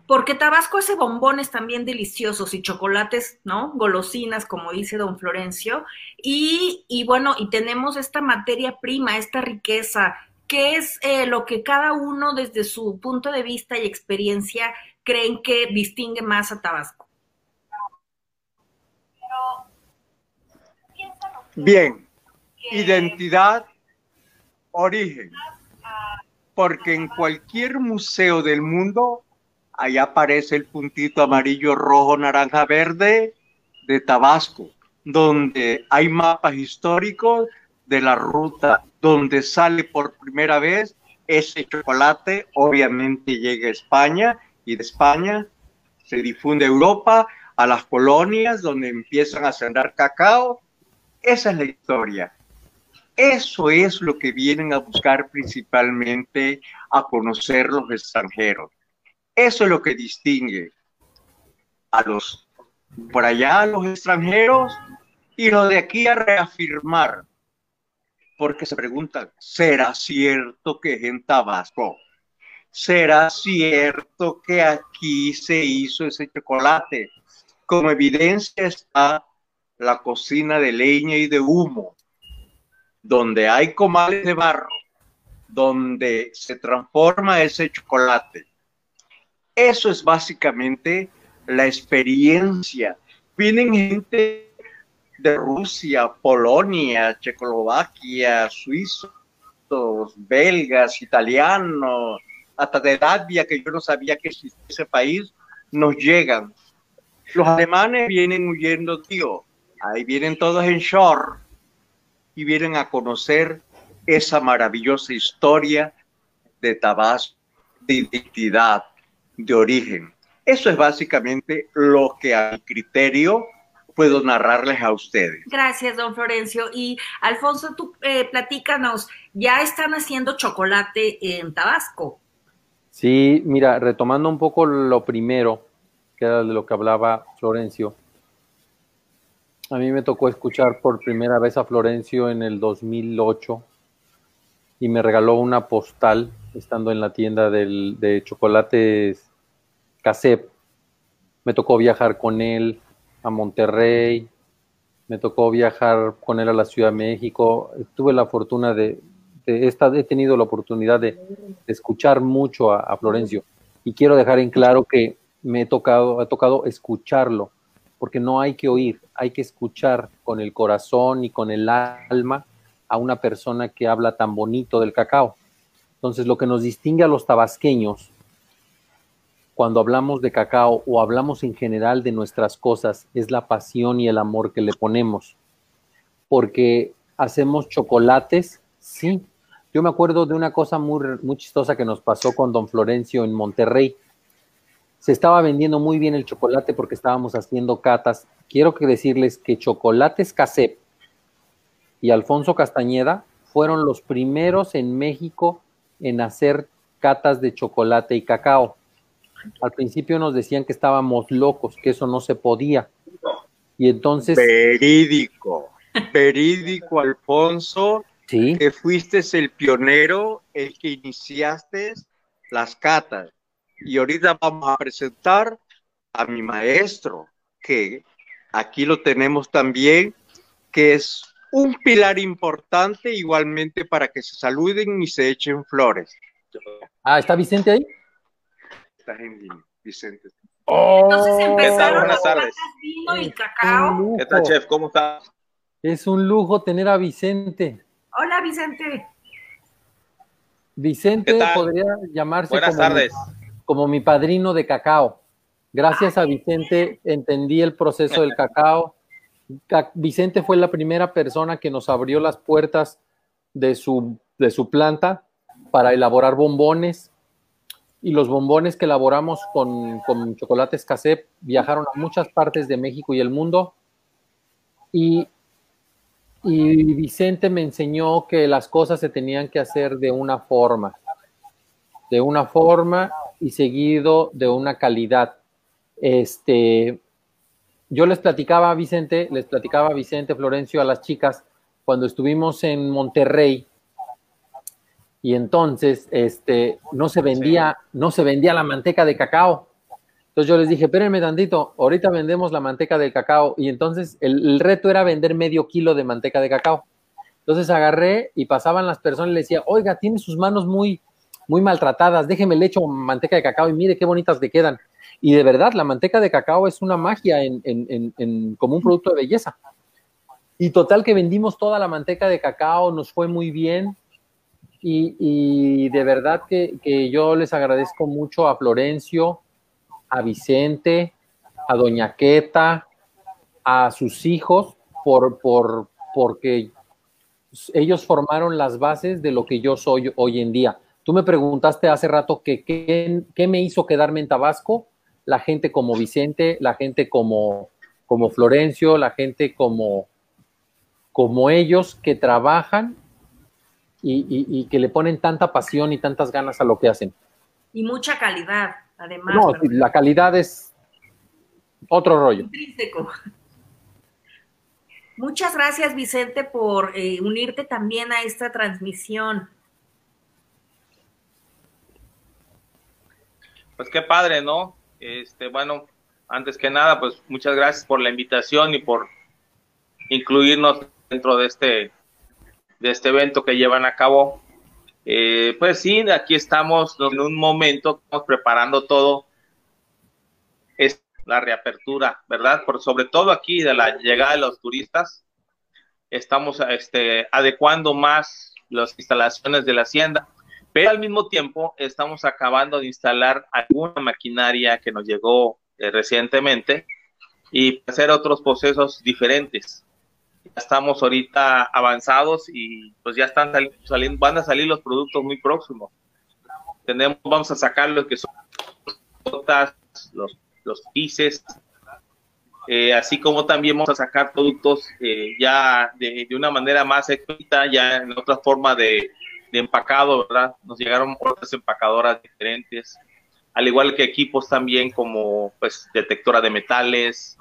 Porque Tabasco hace bombones también deliciosos y chocolates, ¿no? Golosinas, como dice don Florencio. Y, y bueno, y tenemos esta materia prima, esta riqueza, que es eh, lo que cada uno desde su punto de vista y experiencia creen que distingue más a Tabasco? Bien, identidad, origen, porque en cualquier museo del mundo, ahí aparece el puntito amarillo, rojo, naranja, verde de Tabasco, donde hay mapas históricos de la ruta, donde sale por primera vez ese chocolate, obviamente llega a España y de España, se difunde a Europa, a las colonias donde empiezan a sembrar cacao. Esa es la historia. Eso es lo que vienen a buscar principalmente a conocer los extranjeros. Eso es lo que distingue a los por allá a los extranjeros y lo de aquí a reafirmar. Porque se preguntan, ¿será cierto que es en Tabasco? ¿será cierto que aquí se hizo ese chocolate? Como evidencia está la cocina de leña y de humo, donde hay comales de barro, donde se transforma ese chocolate. Eso es básicamente la experiencia. Vienen gente de Rusia, Polonia, Checoslovaquia, suizos, belgas, italianos, hasta de Latvia, que yo no sabía que existía ese país, nos llegan. Los alemanes vienen huyendo, tío. Ahí vienen todos en short y vienen a conocer esa maravillosa historia de Tabasco, de identidad, de origen. Eso es básicamente lo que a mi criterio puedo narrarles a ustedes. Gracias, don Florencio. Y Alfonso, tú eh, platícanos, ¿ya están haciendo chocolate en Tabasco? Sí, mira, retomando un poco lo primero, que era de lo que hablaba Florencio. A mí me tocó escuchar por primera vez a Florencio en el 2008 y me regaló una postal estando en la tienda del, de chocolates Casep. Me tocó viajar con él a Monterrey, me tocó viajar con él a la Ciudad de México. Tuve la fortuna de, esta, he tenido la oportunidad de, escuchar mucho a, a, Florencio y quiero dejar en claro que me he tocado, ha tocado escucharlo, porque no hay que oír, hay que escuchar con el corazón y con el alma a una persona que habla tan bonito del cacao. Entonces, lo que nos distingue a los tabasqueños cuando hablamos de cacao o hablamos en general de nuestras cosas es la pasión y el amor que le ponemos. Porque hacemos chocolates, sí. Yo me acuerdo de una cosa muy, muy chistosa que nos pasó con don Florencio en Monterrey. Se estaba vendiendo muy bien el chocolate porque estábamos haciendo catas. Quiero que decirles que Chocolates Casep y Alfonso Castañeda fueron los primeros en México en hacer catas de chocolate y cacao al principio nos decían que estábamos locos, que eso no se podía. Y entonces... Verídico, verídico, Alfonso, ¿Sí? que fuiste el pionero, el que iniciaste las catas. Y ahorita vamos a presentar a mi maestro, que aquí lo tenemos también, que es un pilar importante igualmente para que se saluden y se echen flores. Ah, ¿está Vicente ahí? Estás en línea, Vicente. Oh, Entonces empezaron tardes. vino y un cacao. lujo. ¿Qué tal, chef? ¿Cómo está? Es un lujo tener a Vicente. Hola, Vicente. Vicente podría llamarse Buenas como, tardes. como mi padrino de cacao. Gracias a Vicente entendí el proceso del cacao. Ca- Vicente fue la primera persona que nos abrió las puertas de su, de su planta para elaborar bombones. Y los bombones que elaboramos con, con chocolates Casep viajaron a muchas partes de México y el mundo. Y, y Vicente me enseñó que las cosas se tenían que hacer de una forma, de una forma y seguido de una calidad. Este, yo les platicaba a Vicente, les platicaba a Vicente Florencio a las chicas cuando estuvimos en Monterrey y entonces este no se vendía, no se vendía la manteca de cacao. Entonces yo les dije, espérenme tantito, ahorita vendemos la manteca del cacao. Y entonces el, el reto era vender medio kilo de manteca de cacao. Entonces agarré y pasaban las personas y le decía, oiga, tiene sus manos muy, muy maltratadas, déjeme le echo manteca de cacao y mire qué bonitas le quedan. Y de verdad, la manteca de cacao es una magia en, en, en, en, como un producto de belleza. Y total que vendimos toda la manteca de cacao, nos fue muy bien. Y, de verdad que, que, yo les agradezco mucho a Florencio, a Vicente, a Doña Queta, a sus hijos, por, por, porque ellos formaron las bases de lo que yo soy hoy en día. Tú me preguntaste hace rato que qué me hizo quedarme en Tabasco, la gente como Vicente, la gente como, como Florencio, la gente como, como ellos que trabajan y, y, y, que le ponen tanta pasión y tantas ganas a lo que hacen. Y mucha calidad, además. No, la calidad es otro rollo. Intrínseco. Muchas gracias, Vicente, por eh, unirte también a esta transmisión. Pues qué padre, ¿no? Este, bueno, antes que nada, pues muchas gracias por la invitación y por incluirnos dentro de este, de este evento que llevan a cabo. Eh, pues sí, aquí estamos en un momento, estamos preparando todo, es la reapertura, ¿verdad? Por sobre todo aquí de la llegada de los turistas, estamos este, adecuando más las instalaciones de la hacienda, pero al mismo tiempo estamos acabando de instalar alguna maquinaria que nos llegó eh, recientemente y hacer otros procesos diferentes estamos ahorita avanzados y pues ya están saliendo, van a salir los productos muy próximos. Tenemos, vamos a sacar lo que son los, los pises, eh, así como también vamos a sacar productos eh, ya de, una manera más escrita, ya en otra forma de, de, empacado, ¿verdad? Nos llegaron otras empacadoras diferentes, al igual que equipos también como pues detectora de metales,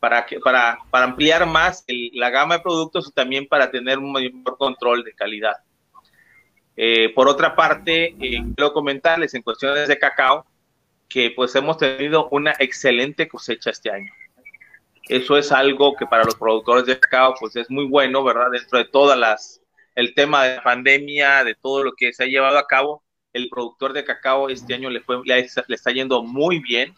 para, que, para, para ampliar más la gama de productos y también para tener un mayor control de calidad. Eh, por otra parte, eh, quiero comentarles en cuestiones de cacao que pues hemos tenido una excelente cosecha este año. Eso es algo que para los productores de cacao pues es muy bueno, ¿verdad? Dentro de todas las, el tema de la pandemia, de todo lo que se ha llevado a cabo, el productor de cacao este año le, fue, le está yendo muy bien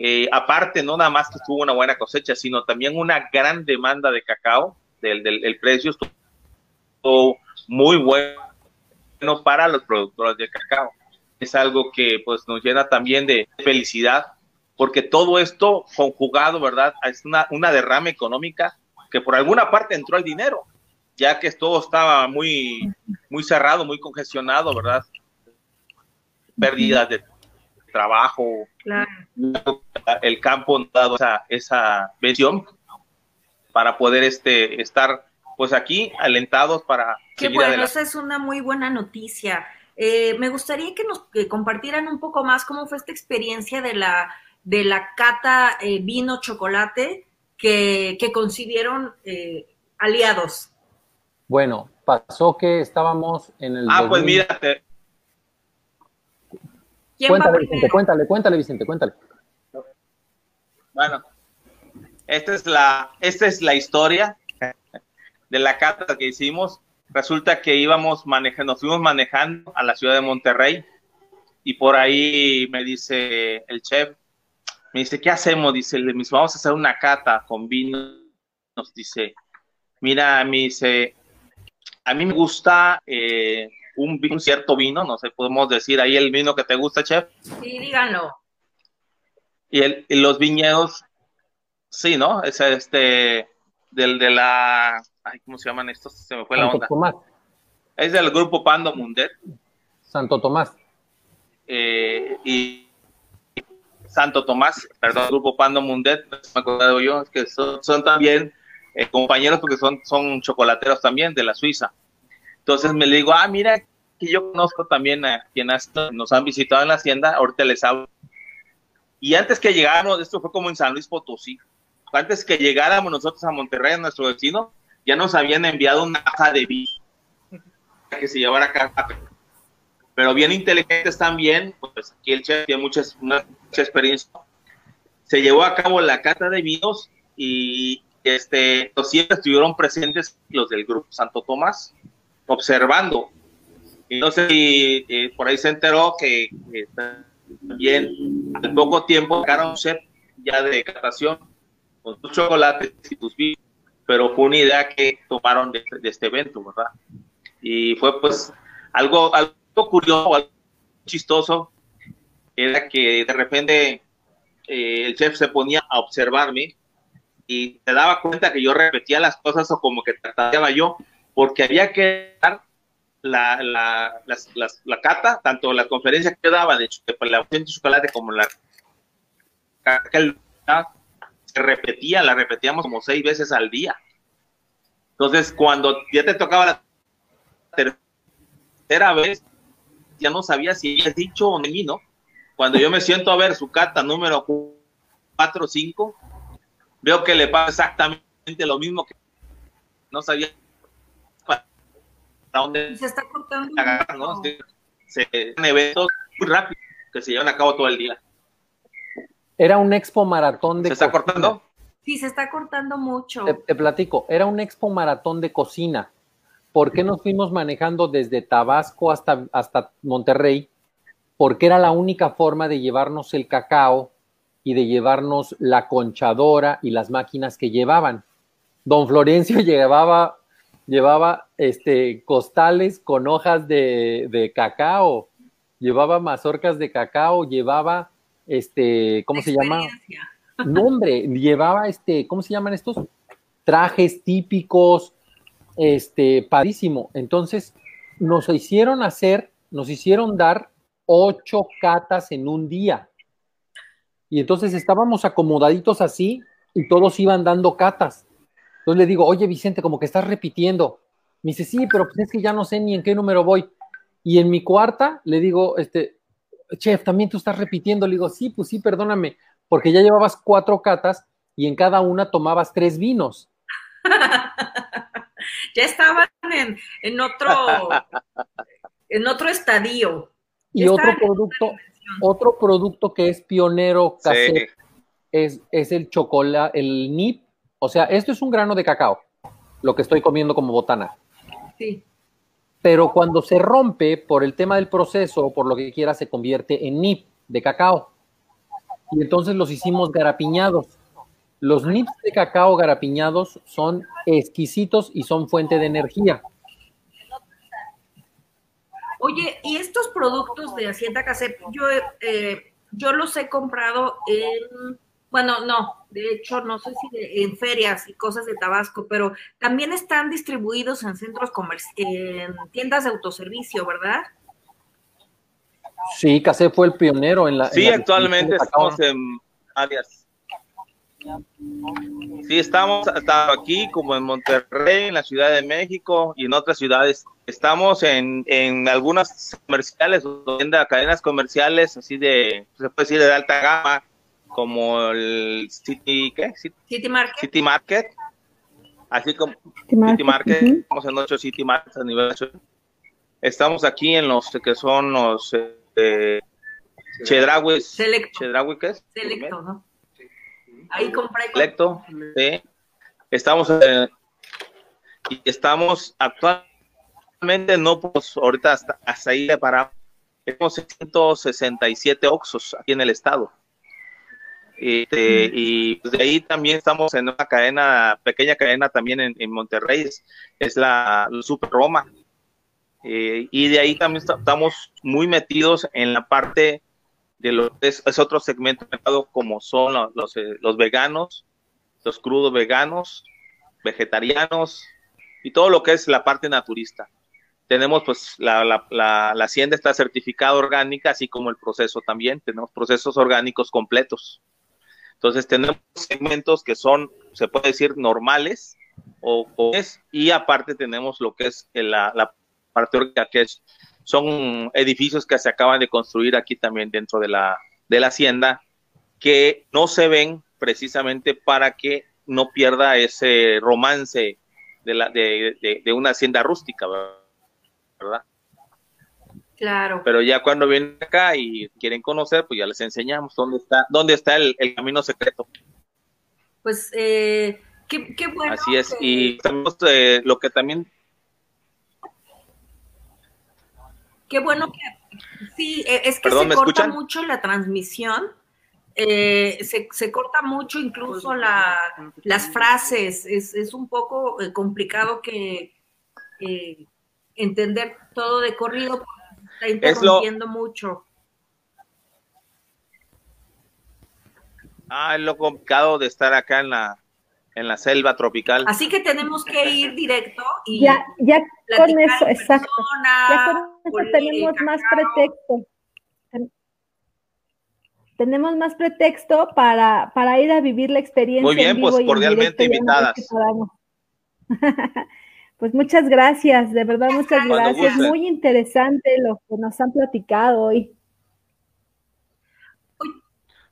eh, aparte, no nada más que tuvo una buena cosecha, sino también una gran demanda de cacao, del, del el precio estuvo muy bueno para los productores de cacao. Es algo que pues nos llena también de felicidad, porque todo esto conjugado, ¿verdad? Es una, una derrama económica que por alguna parte entró el dinero, ya que todo estaba muy, muy cerrado, muy congestionado, ¿verdad? Pérdidas de trabajo, el campo ha dado esa, esa visión para poder este, estar pues aquí alentados para... Qué bueno, esa es una muy buena noticia. Eh, me gustaría que nos compartieran un poco más cómo fue esta experiencia de la, de la cata eh, vino chocolate que, que concibieron eh, aliados. Bueno, pasó que estábamos en el... Ah, pues mira, cuéntale, Vicente, cuéntale, cuéntale, Vicente, cuéntale. Bueno, esta es la, esta es la historia de la cata que hicimos. Resulta que íbamos manejando, nos fuimos manejando a la ciudad de Monterrey y por ahí me dice el chef, me dice, ¿qué hacemos? Dice, vamos a hacer una cata con vino. Nos dice, mira, me dice, a mí me gusta eh, un, cierto vino, no sé, podemos decir ahí el vino que te gusta, chef. Sí, díganlo. Y, el, los viñedos, sí, ¿no? Es este, del de la, ay, ¿cómo se llaman estos? Se me fue la onda. Tomás. Es del grupo Pando Mundet. Santo Tomás. Eh, y Santo Tomás, perdón, grupo Pando Mundet, me he acordado yo, es que son, son también eh, compañeros porque son, son chocolateros también de la Suiza. Entonces me le digo, ah, mira, que yo conozco también a quienes nos han visitado en la hacienda, ahorita les hablo. Y antes que llegáramos, esto fue como en San Luis Potosí, antes que llegáramos nosotros a Monterrey, a nuestro vecino, ya nos habían enviado una caja de vino que se llevara acá. Pero bien inteligentes también, pues aquí el chef tiene mucha, mucha experiencia. Se llevó a cabo la cata de vinos y este, los siempre estuvieron presentes los del grupo Santo Tomás, observando. Y no sé si eh, por ahí se enteró que también al poco tiempo sacaron un set ya de catación con sus chocolates y tus vinos, pero fue una idea que tomaron de, este evento, ¿verdad? Y fue pues algo, algo curioso, algo chistoso, era que de repente eh, el chef se ponía a observarme y se daba cuenta que yo repetía las cosas o como que trataba yo, porque había que dar la, la, la cata, tanto la conferencia que daba de, la de chocolate como la se repetía, la repetíamos como seis veces al día. Entonces, cuando ya te tocaba la tercera vez, ya no sabía si habías dicho o no. Cuando yo me siento a ver su cata número 4 o 5, veo que le pasa exactamente lo mismo que no sabía se está cortando. Se, eventos muy rápidos que se llevan a cabo todo el día. Era un expo maratón de. ¿Se está cortando? Sí, se está cortando mucho. Te, platico, era un expo maratón de cocina. por qué nos fuimos manejando desde Tabasco hasta, hasta Monterrey, porque era la única forma de llevarnos el cacao y de llevarnos la conchadora y las máquinas que llevaban. Don Florencio llevaba, llevaba este, costales con hojas de, de cacao, llevaba mazorcas de cacao, llevaba, este, ¿cómo se llama? No, hombre, llevaba, este, ¿cómo se llaman estos? Trajes típicos, este, padrísimo. Entonces, nos hicieron hacer, nos hicieron dar ocho catas en un día. Y entonces estábamos acomodaditos así y todos iban dando catas. Entonces le digo, oye Vicente, como que estás repitiendo. Me dice, sí, pero pues es que ya no sé ni en qué número voy. Y en mi cuarta le digo, este, chef, también tú estás repitiendo. Le digo, sí, pues sí, perdóname, porque ya llevabas cuatro catas y en cada una tomabas tres vinos. ya estaban en, otro, en otro estadio. Y otro producto, otro producto que es pionero casero es, es, el chocolate, el nip. O sea, esto es un grano de cacao, lo que estoy comiendo como botana. Sí. Pero cuando se rompe por el tema del proceso o por lo que quiera, se convierte en nip de cacao. Y entonces los hicimos garapiñados. Los nips de cacao garapiñados son exquisitos y son fuente de energía. Oye, y estos productos de Hacienda Casep, yo, eh, yo los he comprado en, bueno, no, de hecho, no sé si en ferias y cosas de Tabasco, pero también están distribuidos en centros comerciales, en tiendas de autoservicio, ¿verdad? Sí, Casep fue el pionero en la. Sí, actualmente estamos en áreas Sí, estamos hasta aquí como en Monterrey, en la Ciudad de México y en otras ciudades. Estamos en, en algunas comerciales, cadenas comerciales, así de, se puede decir de alta gama, como el City, ¿qué? City, Market. City Market. Así como City Market, estamos en ocho City Markets a nivel Estamos aquí en los que son los eh, Chedraui, Selecto. ¿qué es? Selecto, ¿no? Ahí compré. sí. Estamos eh, y estamos actualmente, no, pues ahorita hasta, hasta ahí le paramos. Tenemos 167 Oxos aquí en el estado. Este, y pues, de ahí también estamos en una cadena, pequeña cadena también en, Monterrey, es, la, Super Roma. Eh, y de ahí también estamos muy metidos en la parte de lo es, otro segmento de mercado como son los, eh, los, veganos, los crudos veganos, vegetarianos y todo lo que es la parte naturista. Tenemos pues la, la, la, hacienda está certificada orgánica, así como el proceso también, tenemos procesos orgánicos completos. Entonces tenemos segmentos que son, se puede decir, normales o, es, y aparte tenemos lo que es la, la parte orgánica, que es son edificios que se acaban de construir aquí también dentro de la, de la hacienda, que no se ven precisamente para que no pierda ese romance de, la, de, de, una hacienda rústica, ¿verdad? Claro. Pero ya cuando vienen acá y quieren conocer, pues ya les enseñamos dónde está, dónde está el, camino secreto. Pues eh, qué, qué, bueno. Así es. Y tenemos eh, lo que también Qué bueno que sí, e, es que se corta mucho la transmisión. Eh, se, corta mucho incluso la, las frases, es, un poco eh, complicado que entender todo de corrido está interrumpiendo mucho. Ah, es lo complicado de estar acá en la, en la selva tropical. Así que tenemos que ir directo y ya, ya con eso, exacto. ya con eso tenemos más pretexto. Tenemos más pretexto para, para ir a vivir la experiencia. Muy bien, pues cordialmente invitadas. pues muchas gracias, de verdad muchas gracias. Muy interesante lo que nos han platicado hoy.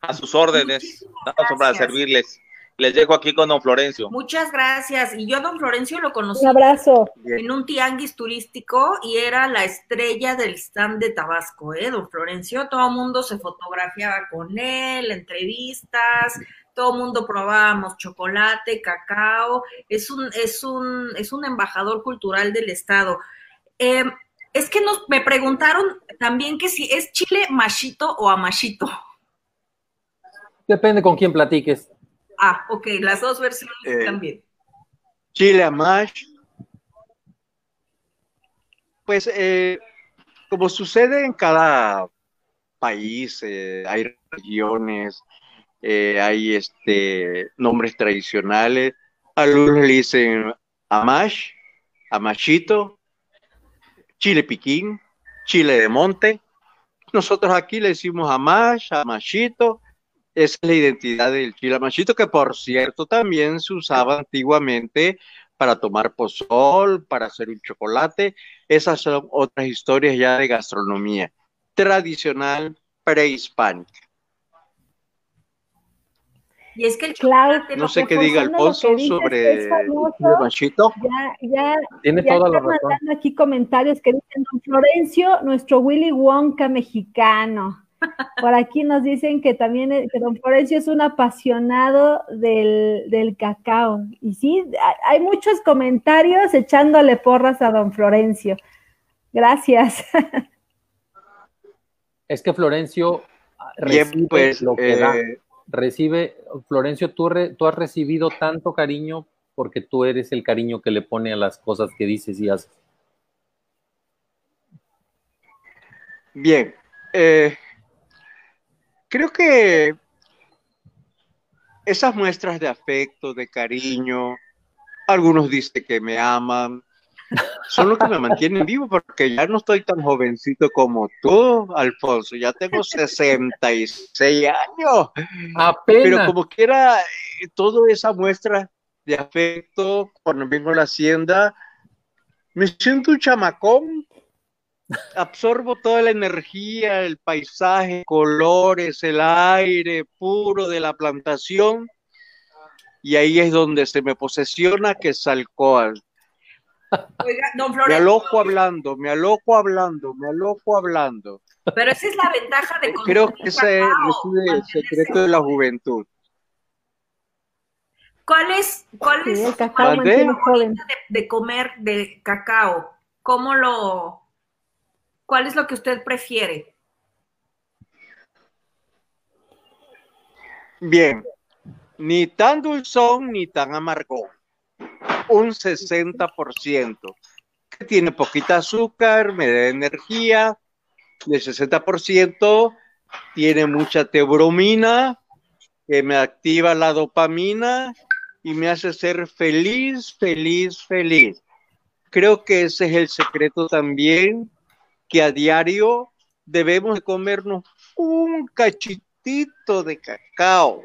A sus órdenes, estamos para servirles. Les dejo aquí con don Florencio. Muchas gracias. Y yo don Florencio lo conocí. Un abrazo. En un tianguis turístico y era la estrella del stand de Tabasco, ¿eh? Don Florencio, todo el mundo se fotografiaba con él, entrevistas, todo el mundo probábamos chocolate, cacao, es un, es un, es un embajador cultural del estado. Eh, es que nos, me preguntaron también que si es chile machito o amachito. Depende con quién platiques. Ah, ok, las dos versiones Eh, también. Chile Amash. Pues eh, como sucede en cada país, eh, hay regiones, eh, hay este, nombres tradicionales. Algunos le dicen Amash, Amachito, Chile Piquín, Chile de Monte. Nosotros aquí le decimos Amash, Amachito. Esa es la identidad del chile amachito, que por cierto también se usaba antiguamente para tomar pozol, para hacer un chocolate. Esas son otras historias ya de gastronomía tradicional prehispánica. Y es que el Claro. chocolate No sé qué diga Alfonso que sobre es famoso. Ya, ya, Tiene ya toda la están razón. mandando aquí comentarios que dicen Don Florencio, nuestro Willy Wonka mexicano. Por aquí nos dicen que también eh, que Don Florencio es un apasionado del, del cacao. Y sí, ha- hay muchos comentarios echándole porras a Don Florencio. Gracias. Es que Florencio Bien, recibe pues, lo que da. Recibe, Florencio, tú, re- tú has recibido tanto cariño porque tú eres el cariño que le pone a las cosas que dices y haces. Bien, eh, creo que esas muestras de afecto, de cariño, algunos dicen que me aman, son lo que me mantienen vivo porque ya no estoy tan jovencito como tú, Alfonso, ya tengo 66 años, pero Apenas. como quiera, eh, toda esa muestra de afecto, cuando vengo a la hacienda, me siento un chamacón, absorbo toda la energía, el paisaje, colores, el aire puro de la plantación, y ahí es donde se me posesiona que Salcoal. Oiga, don Me aloco hablando, me aloco hablando, me aloco hablando. pero esa es la ventaja de Creo consumir que ese es el secreto de la juventud. ¿Cuál es, cuál Sí, es de, de comer de cacao? ¿Cómo lo, cuál es lo que usted prefiere? Bien, ni tan dulzón ni tan amargón. Un 60%. Que tiene poquita azúcar, me da energía. Y el 60% tiene mucha teobromina, que me activa la dopamina y me hace ser feliz, feliz, feliz. Creo que ese es el secreto también, que a diario debemos de comernos un cachitito de cacao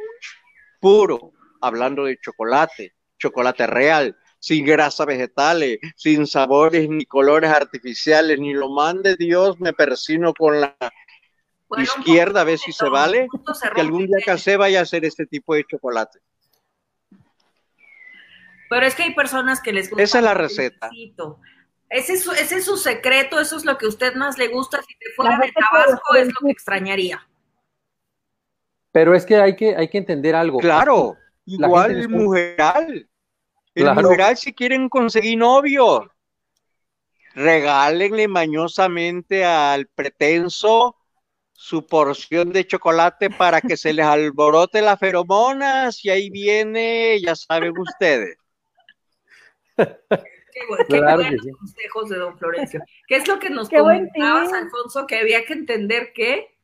puro, hablando de chocolate, chocolate real, sin grasa vegetales, sin sabores ni colores artificiales, ni lo mande Dios, me persino con la Bueno, izquierda a ver si se vale, se que algún día casé vaya a hacer este tipo de chocolate. Pero es que hay personas que les gusta. Esa es la receta. Ese es, su, ese es su secreto, eso es lo que a usted más le gusta. Si te fuera de Tabasco es lo que extrañaría. Pero es que hay que, hay que entender algo. Claro, La igual mujeral. El Claro. si quieren conseguir novio, regálenle mañosamente al pretenso su porción de chocolate para que se les alborote las feromonas y ahí viene, ya saben ustedes. Qué, Claro buenos sí. consejos de don Florencio. ¿Qué es lo que nos Qué comentabas. Alfonso? Que había que entender que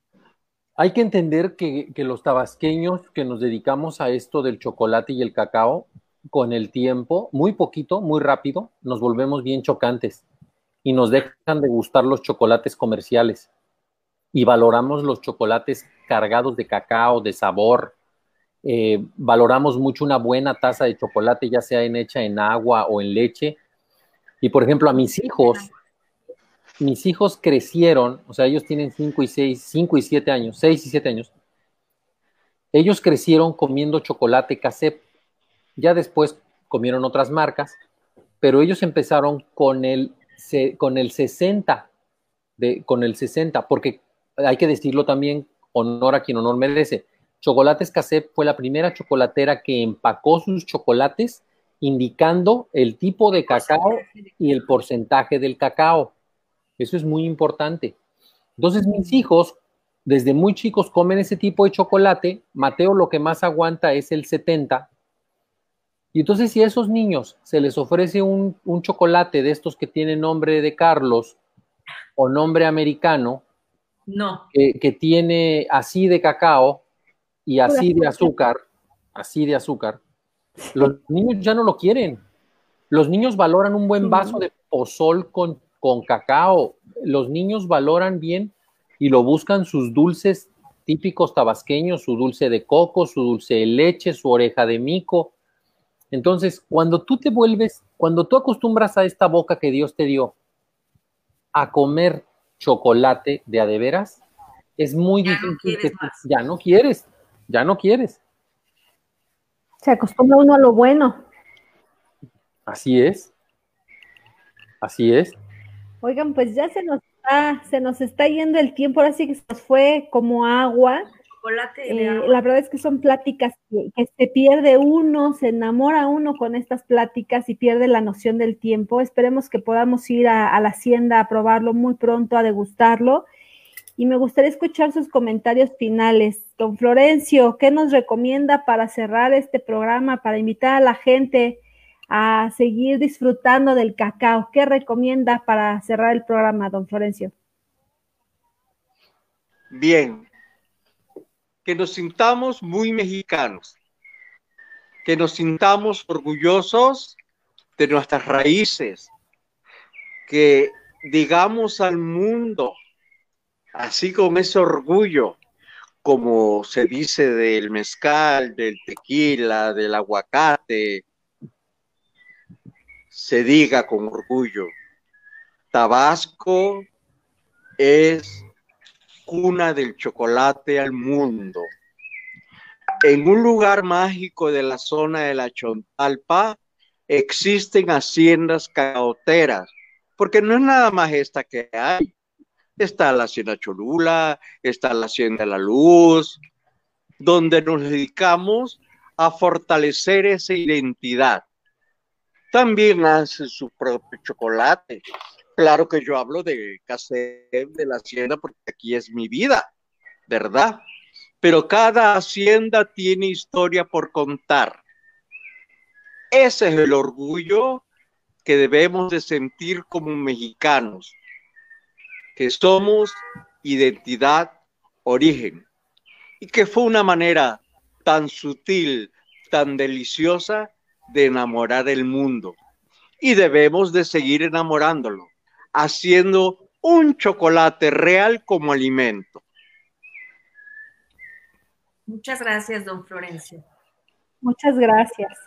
Hay que entender que, que los tabasqueños que nos dedicamos a esto del chocolate y el cacao, con el tiempo, muy poquito, muy rápido, nos volvemos bien chocantes y nos dejan de gustar los chocolates comerciales y valoramos los chocolates cargados de cacao, de sabor. Eh, valoramos mucho una buena taza de chocolate, ya sea hecha en agua o en leche. Y por ejemplo, a mis hijos, mis hijos crecieron, o sea, ellos tienen 5 y 6, 5 y 7 años, 6 y 7 años. Ellos crecieron comiendo chocolate casep. Ya después comieron otras marcas, pero ellos empezaron con el, con el 60, de, con el 60, porque hay que decirlo también, honor a quien honor merece. Chocolates Casep fue la primera chocolatera que empacó sus chocolates indicando el tipo de cacao y el porcentaje del cacao. Eso es muy importante. Entonces mis hijos, desde muy chicos, comen ese tipo de chocolate. Mateo lo que más aguanta es el 70. Y entonces si a esos niños se les ofrece un, un chocolate de estos que tienen nombre de Carlos o nombre americano, No. que, que tiene así de cacao y así de azúcar, así de azúcar, los niños ya no lo quieren. Los niños valoran un buen vaso de pozol con, con cacao. Los niños valoran bien y lo buscan sus dulces típicos tabasqueños, su dulce de coco, su dulce de leche, su oreja de mico. Entonces, cuando tú te vuelves, cuando tú acostumbras a esta boca que Dios te dio a comer chocolate de a de veras, es muy Ya no difícil quieres que tú- más. ya no quieres, ya no quieres. Se acostumbra uno a lo bueno. Así es. Así es. Oigan, pues ya se nos está, se nos está yendo el tiempo, ahora sí que se nos fue como agua. Chocolate Eh, la verdad es que son pláticas que, que se pierde uno, se enamora uno con estas pláticas y pierde la noción del tiempo. Esperemos que podamos ir a, a la hacienda a probarlo muy pronto, a degustarlo. Y me gustaría escuchar sus comentarios finales. Don Florencio, ¿qué nos recomienda para cerrar este programa, para invitar a la gente a seguir disfrutando del cacao? ¿Qué recomienda para cerrar el programa, don Florencio? Bien, que nos sintamos muy mexicanos, que nos sintamos orgullosos de nuestras raíces, que digamos al mundo, así con ese orgullo, como se dice del mezcal, del tequila, del aguacate, se diga con orgullo, Tabasco es cuna del chocolate al mundo. En un lugar mágico de la zona de la Chontalpa existen haciendas cacaoteras, porque no es nada más esta que hay. Está la hacienda Cholula, está la hacienda La Luz, donde nos dedicamos a fortalecer esa identidad. También hacen su propio chocolate. Claro que yo hablo de Casep, de la hacienda, porque aquí es mi vida, ¿verdad? Pero cada hacienda tiene historia por contar. Ese es el orgullo que debemos de sentir como mexicanos, que somos identidad, origen, y que fue una manera tan sutil, tan deliciosa de enamorar el mundo. Y debemos de seguir enamorándolo haciendo un chocolate real como alimento. Muchas gracias, don Florencio. Muchas gracias.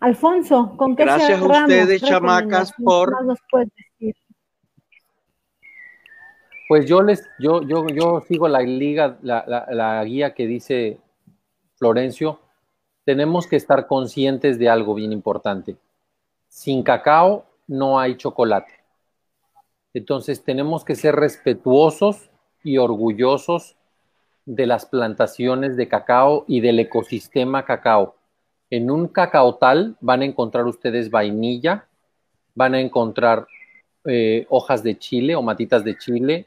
Alfonso, ¿con qué Gracias a ustedes, chamacas, por-. Pues yo les, yo, yo, yo sigo la liga, la, la- la guía que dice Florencio. Tenemos que estar conscientes de algo bien importante. Sin cacao no hay chocolate. Entonces tenemos que ser respetuosos y orgullosos de las plantaciones de cacao y del ecosistema cacao. En un cacaotal van a encontrar ustedes vainilla, van a encontrar eh, hojas de chile o matitas de chile,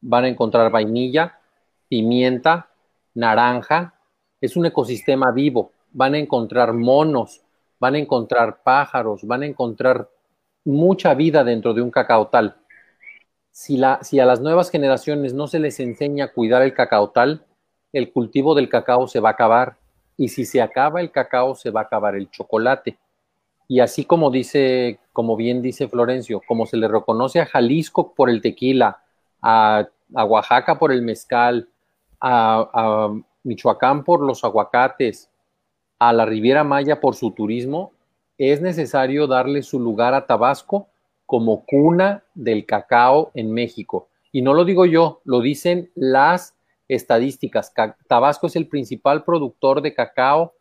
van a encontrar vainilla, pimienta, naranja. Es un ecosistema vivo. Van a encontrar monos, van a encontrar pájaros, van a encontrar mucha vida dentro de un cacaotal. Si, a las nuevas generaciones no se les enseña a cuidar el cacaotal, el cultivo del cacao se va a acabar. Y si se acaba el cacao, se va a acabar el chocolate. Y así como dice, como bien dice Florencio, como se le reconoce a Jalisco por el tequila, a, a Oaxaca por el mezcal, a, a Michoacán por los aguacates, a la Riviera Maya por su turismo, es necesario darle su lugar a Tabasco como cuna del cacao en México. Y no lo digo yo, lo dicen las estadísticas. Ca- Tabasco es el principal productor de cacao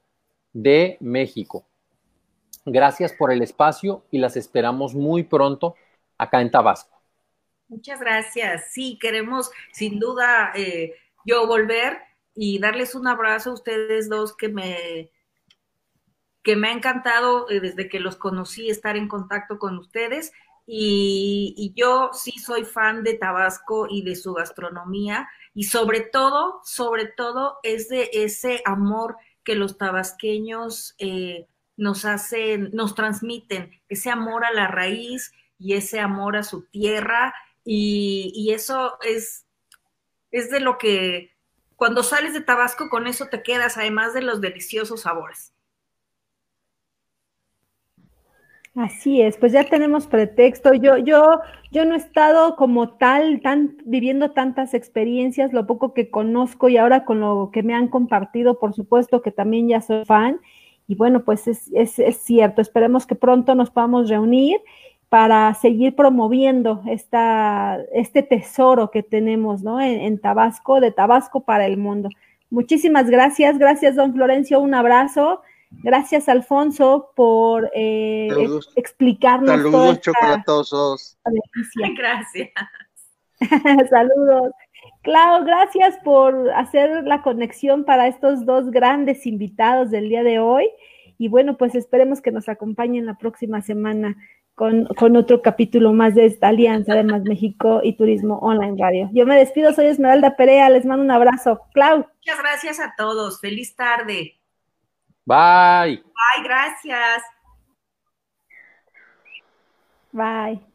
de México. Gracias por el espacio y las esperamos muy pronto acá en Tabasco. Muchas gracias. Sí, queremos sin duda eh, yo volver y darles un abrazo a ustedes dos que me, que me ha encantado eh, desde que los conocí estar en contacto con ustedes. Y, yo sí soy fan de Tabasco y de su gastronomía y sobre todo, sobre todo es de ese amor que los tabasqueños eh, nos hacen, nos transmiten, ese amor a la raíz y ese amor a su tierra y, y eso es, es de lo que cuando sales de Tabasco con eso te quedas, además de los deliciosos sabores. Así es, pues ya tenemos pretexto. Yo, yo, yo no he estado como tal, tan viviendo tantas experiencias, lo poco que conozco y ahora con lo que me han compartido, por supuesto que también ya soy fan. Y bueno, pues es, es, es cierto, esperemos que pronto nos podamos reunir para seguir promoviendo esta, este tesoro que tenemos ¿no? en, en Tabasco, de Tabasco para el mundo. Muchísimas gracias, gracias don Florencio, un abrazo. Gracias, Alfonso, por eh, Saludos. explicarnos. Saludos toda esta chocolatosos. delicia. Gracias. Saludos. Clau, gracias por hacer la conexión para estos dos grandes invitados del día de hoy. Y bueno, pues esperemos que nos acompañen la próxima semana con, con otro capítulo más de esta alianza de Más México y Turismo Online Radio. Yo me despido, soy Esmeralda Perea, les mando un abrazo. Clau. Muchas gracias a todos. Feliz tarde. Bye. Bye, gracias. Bye.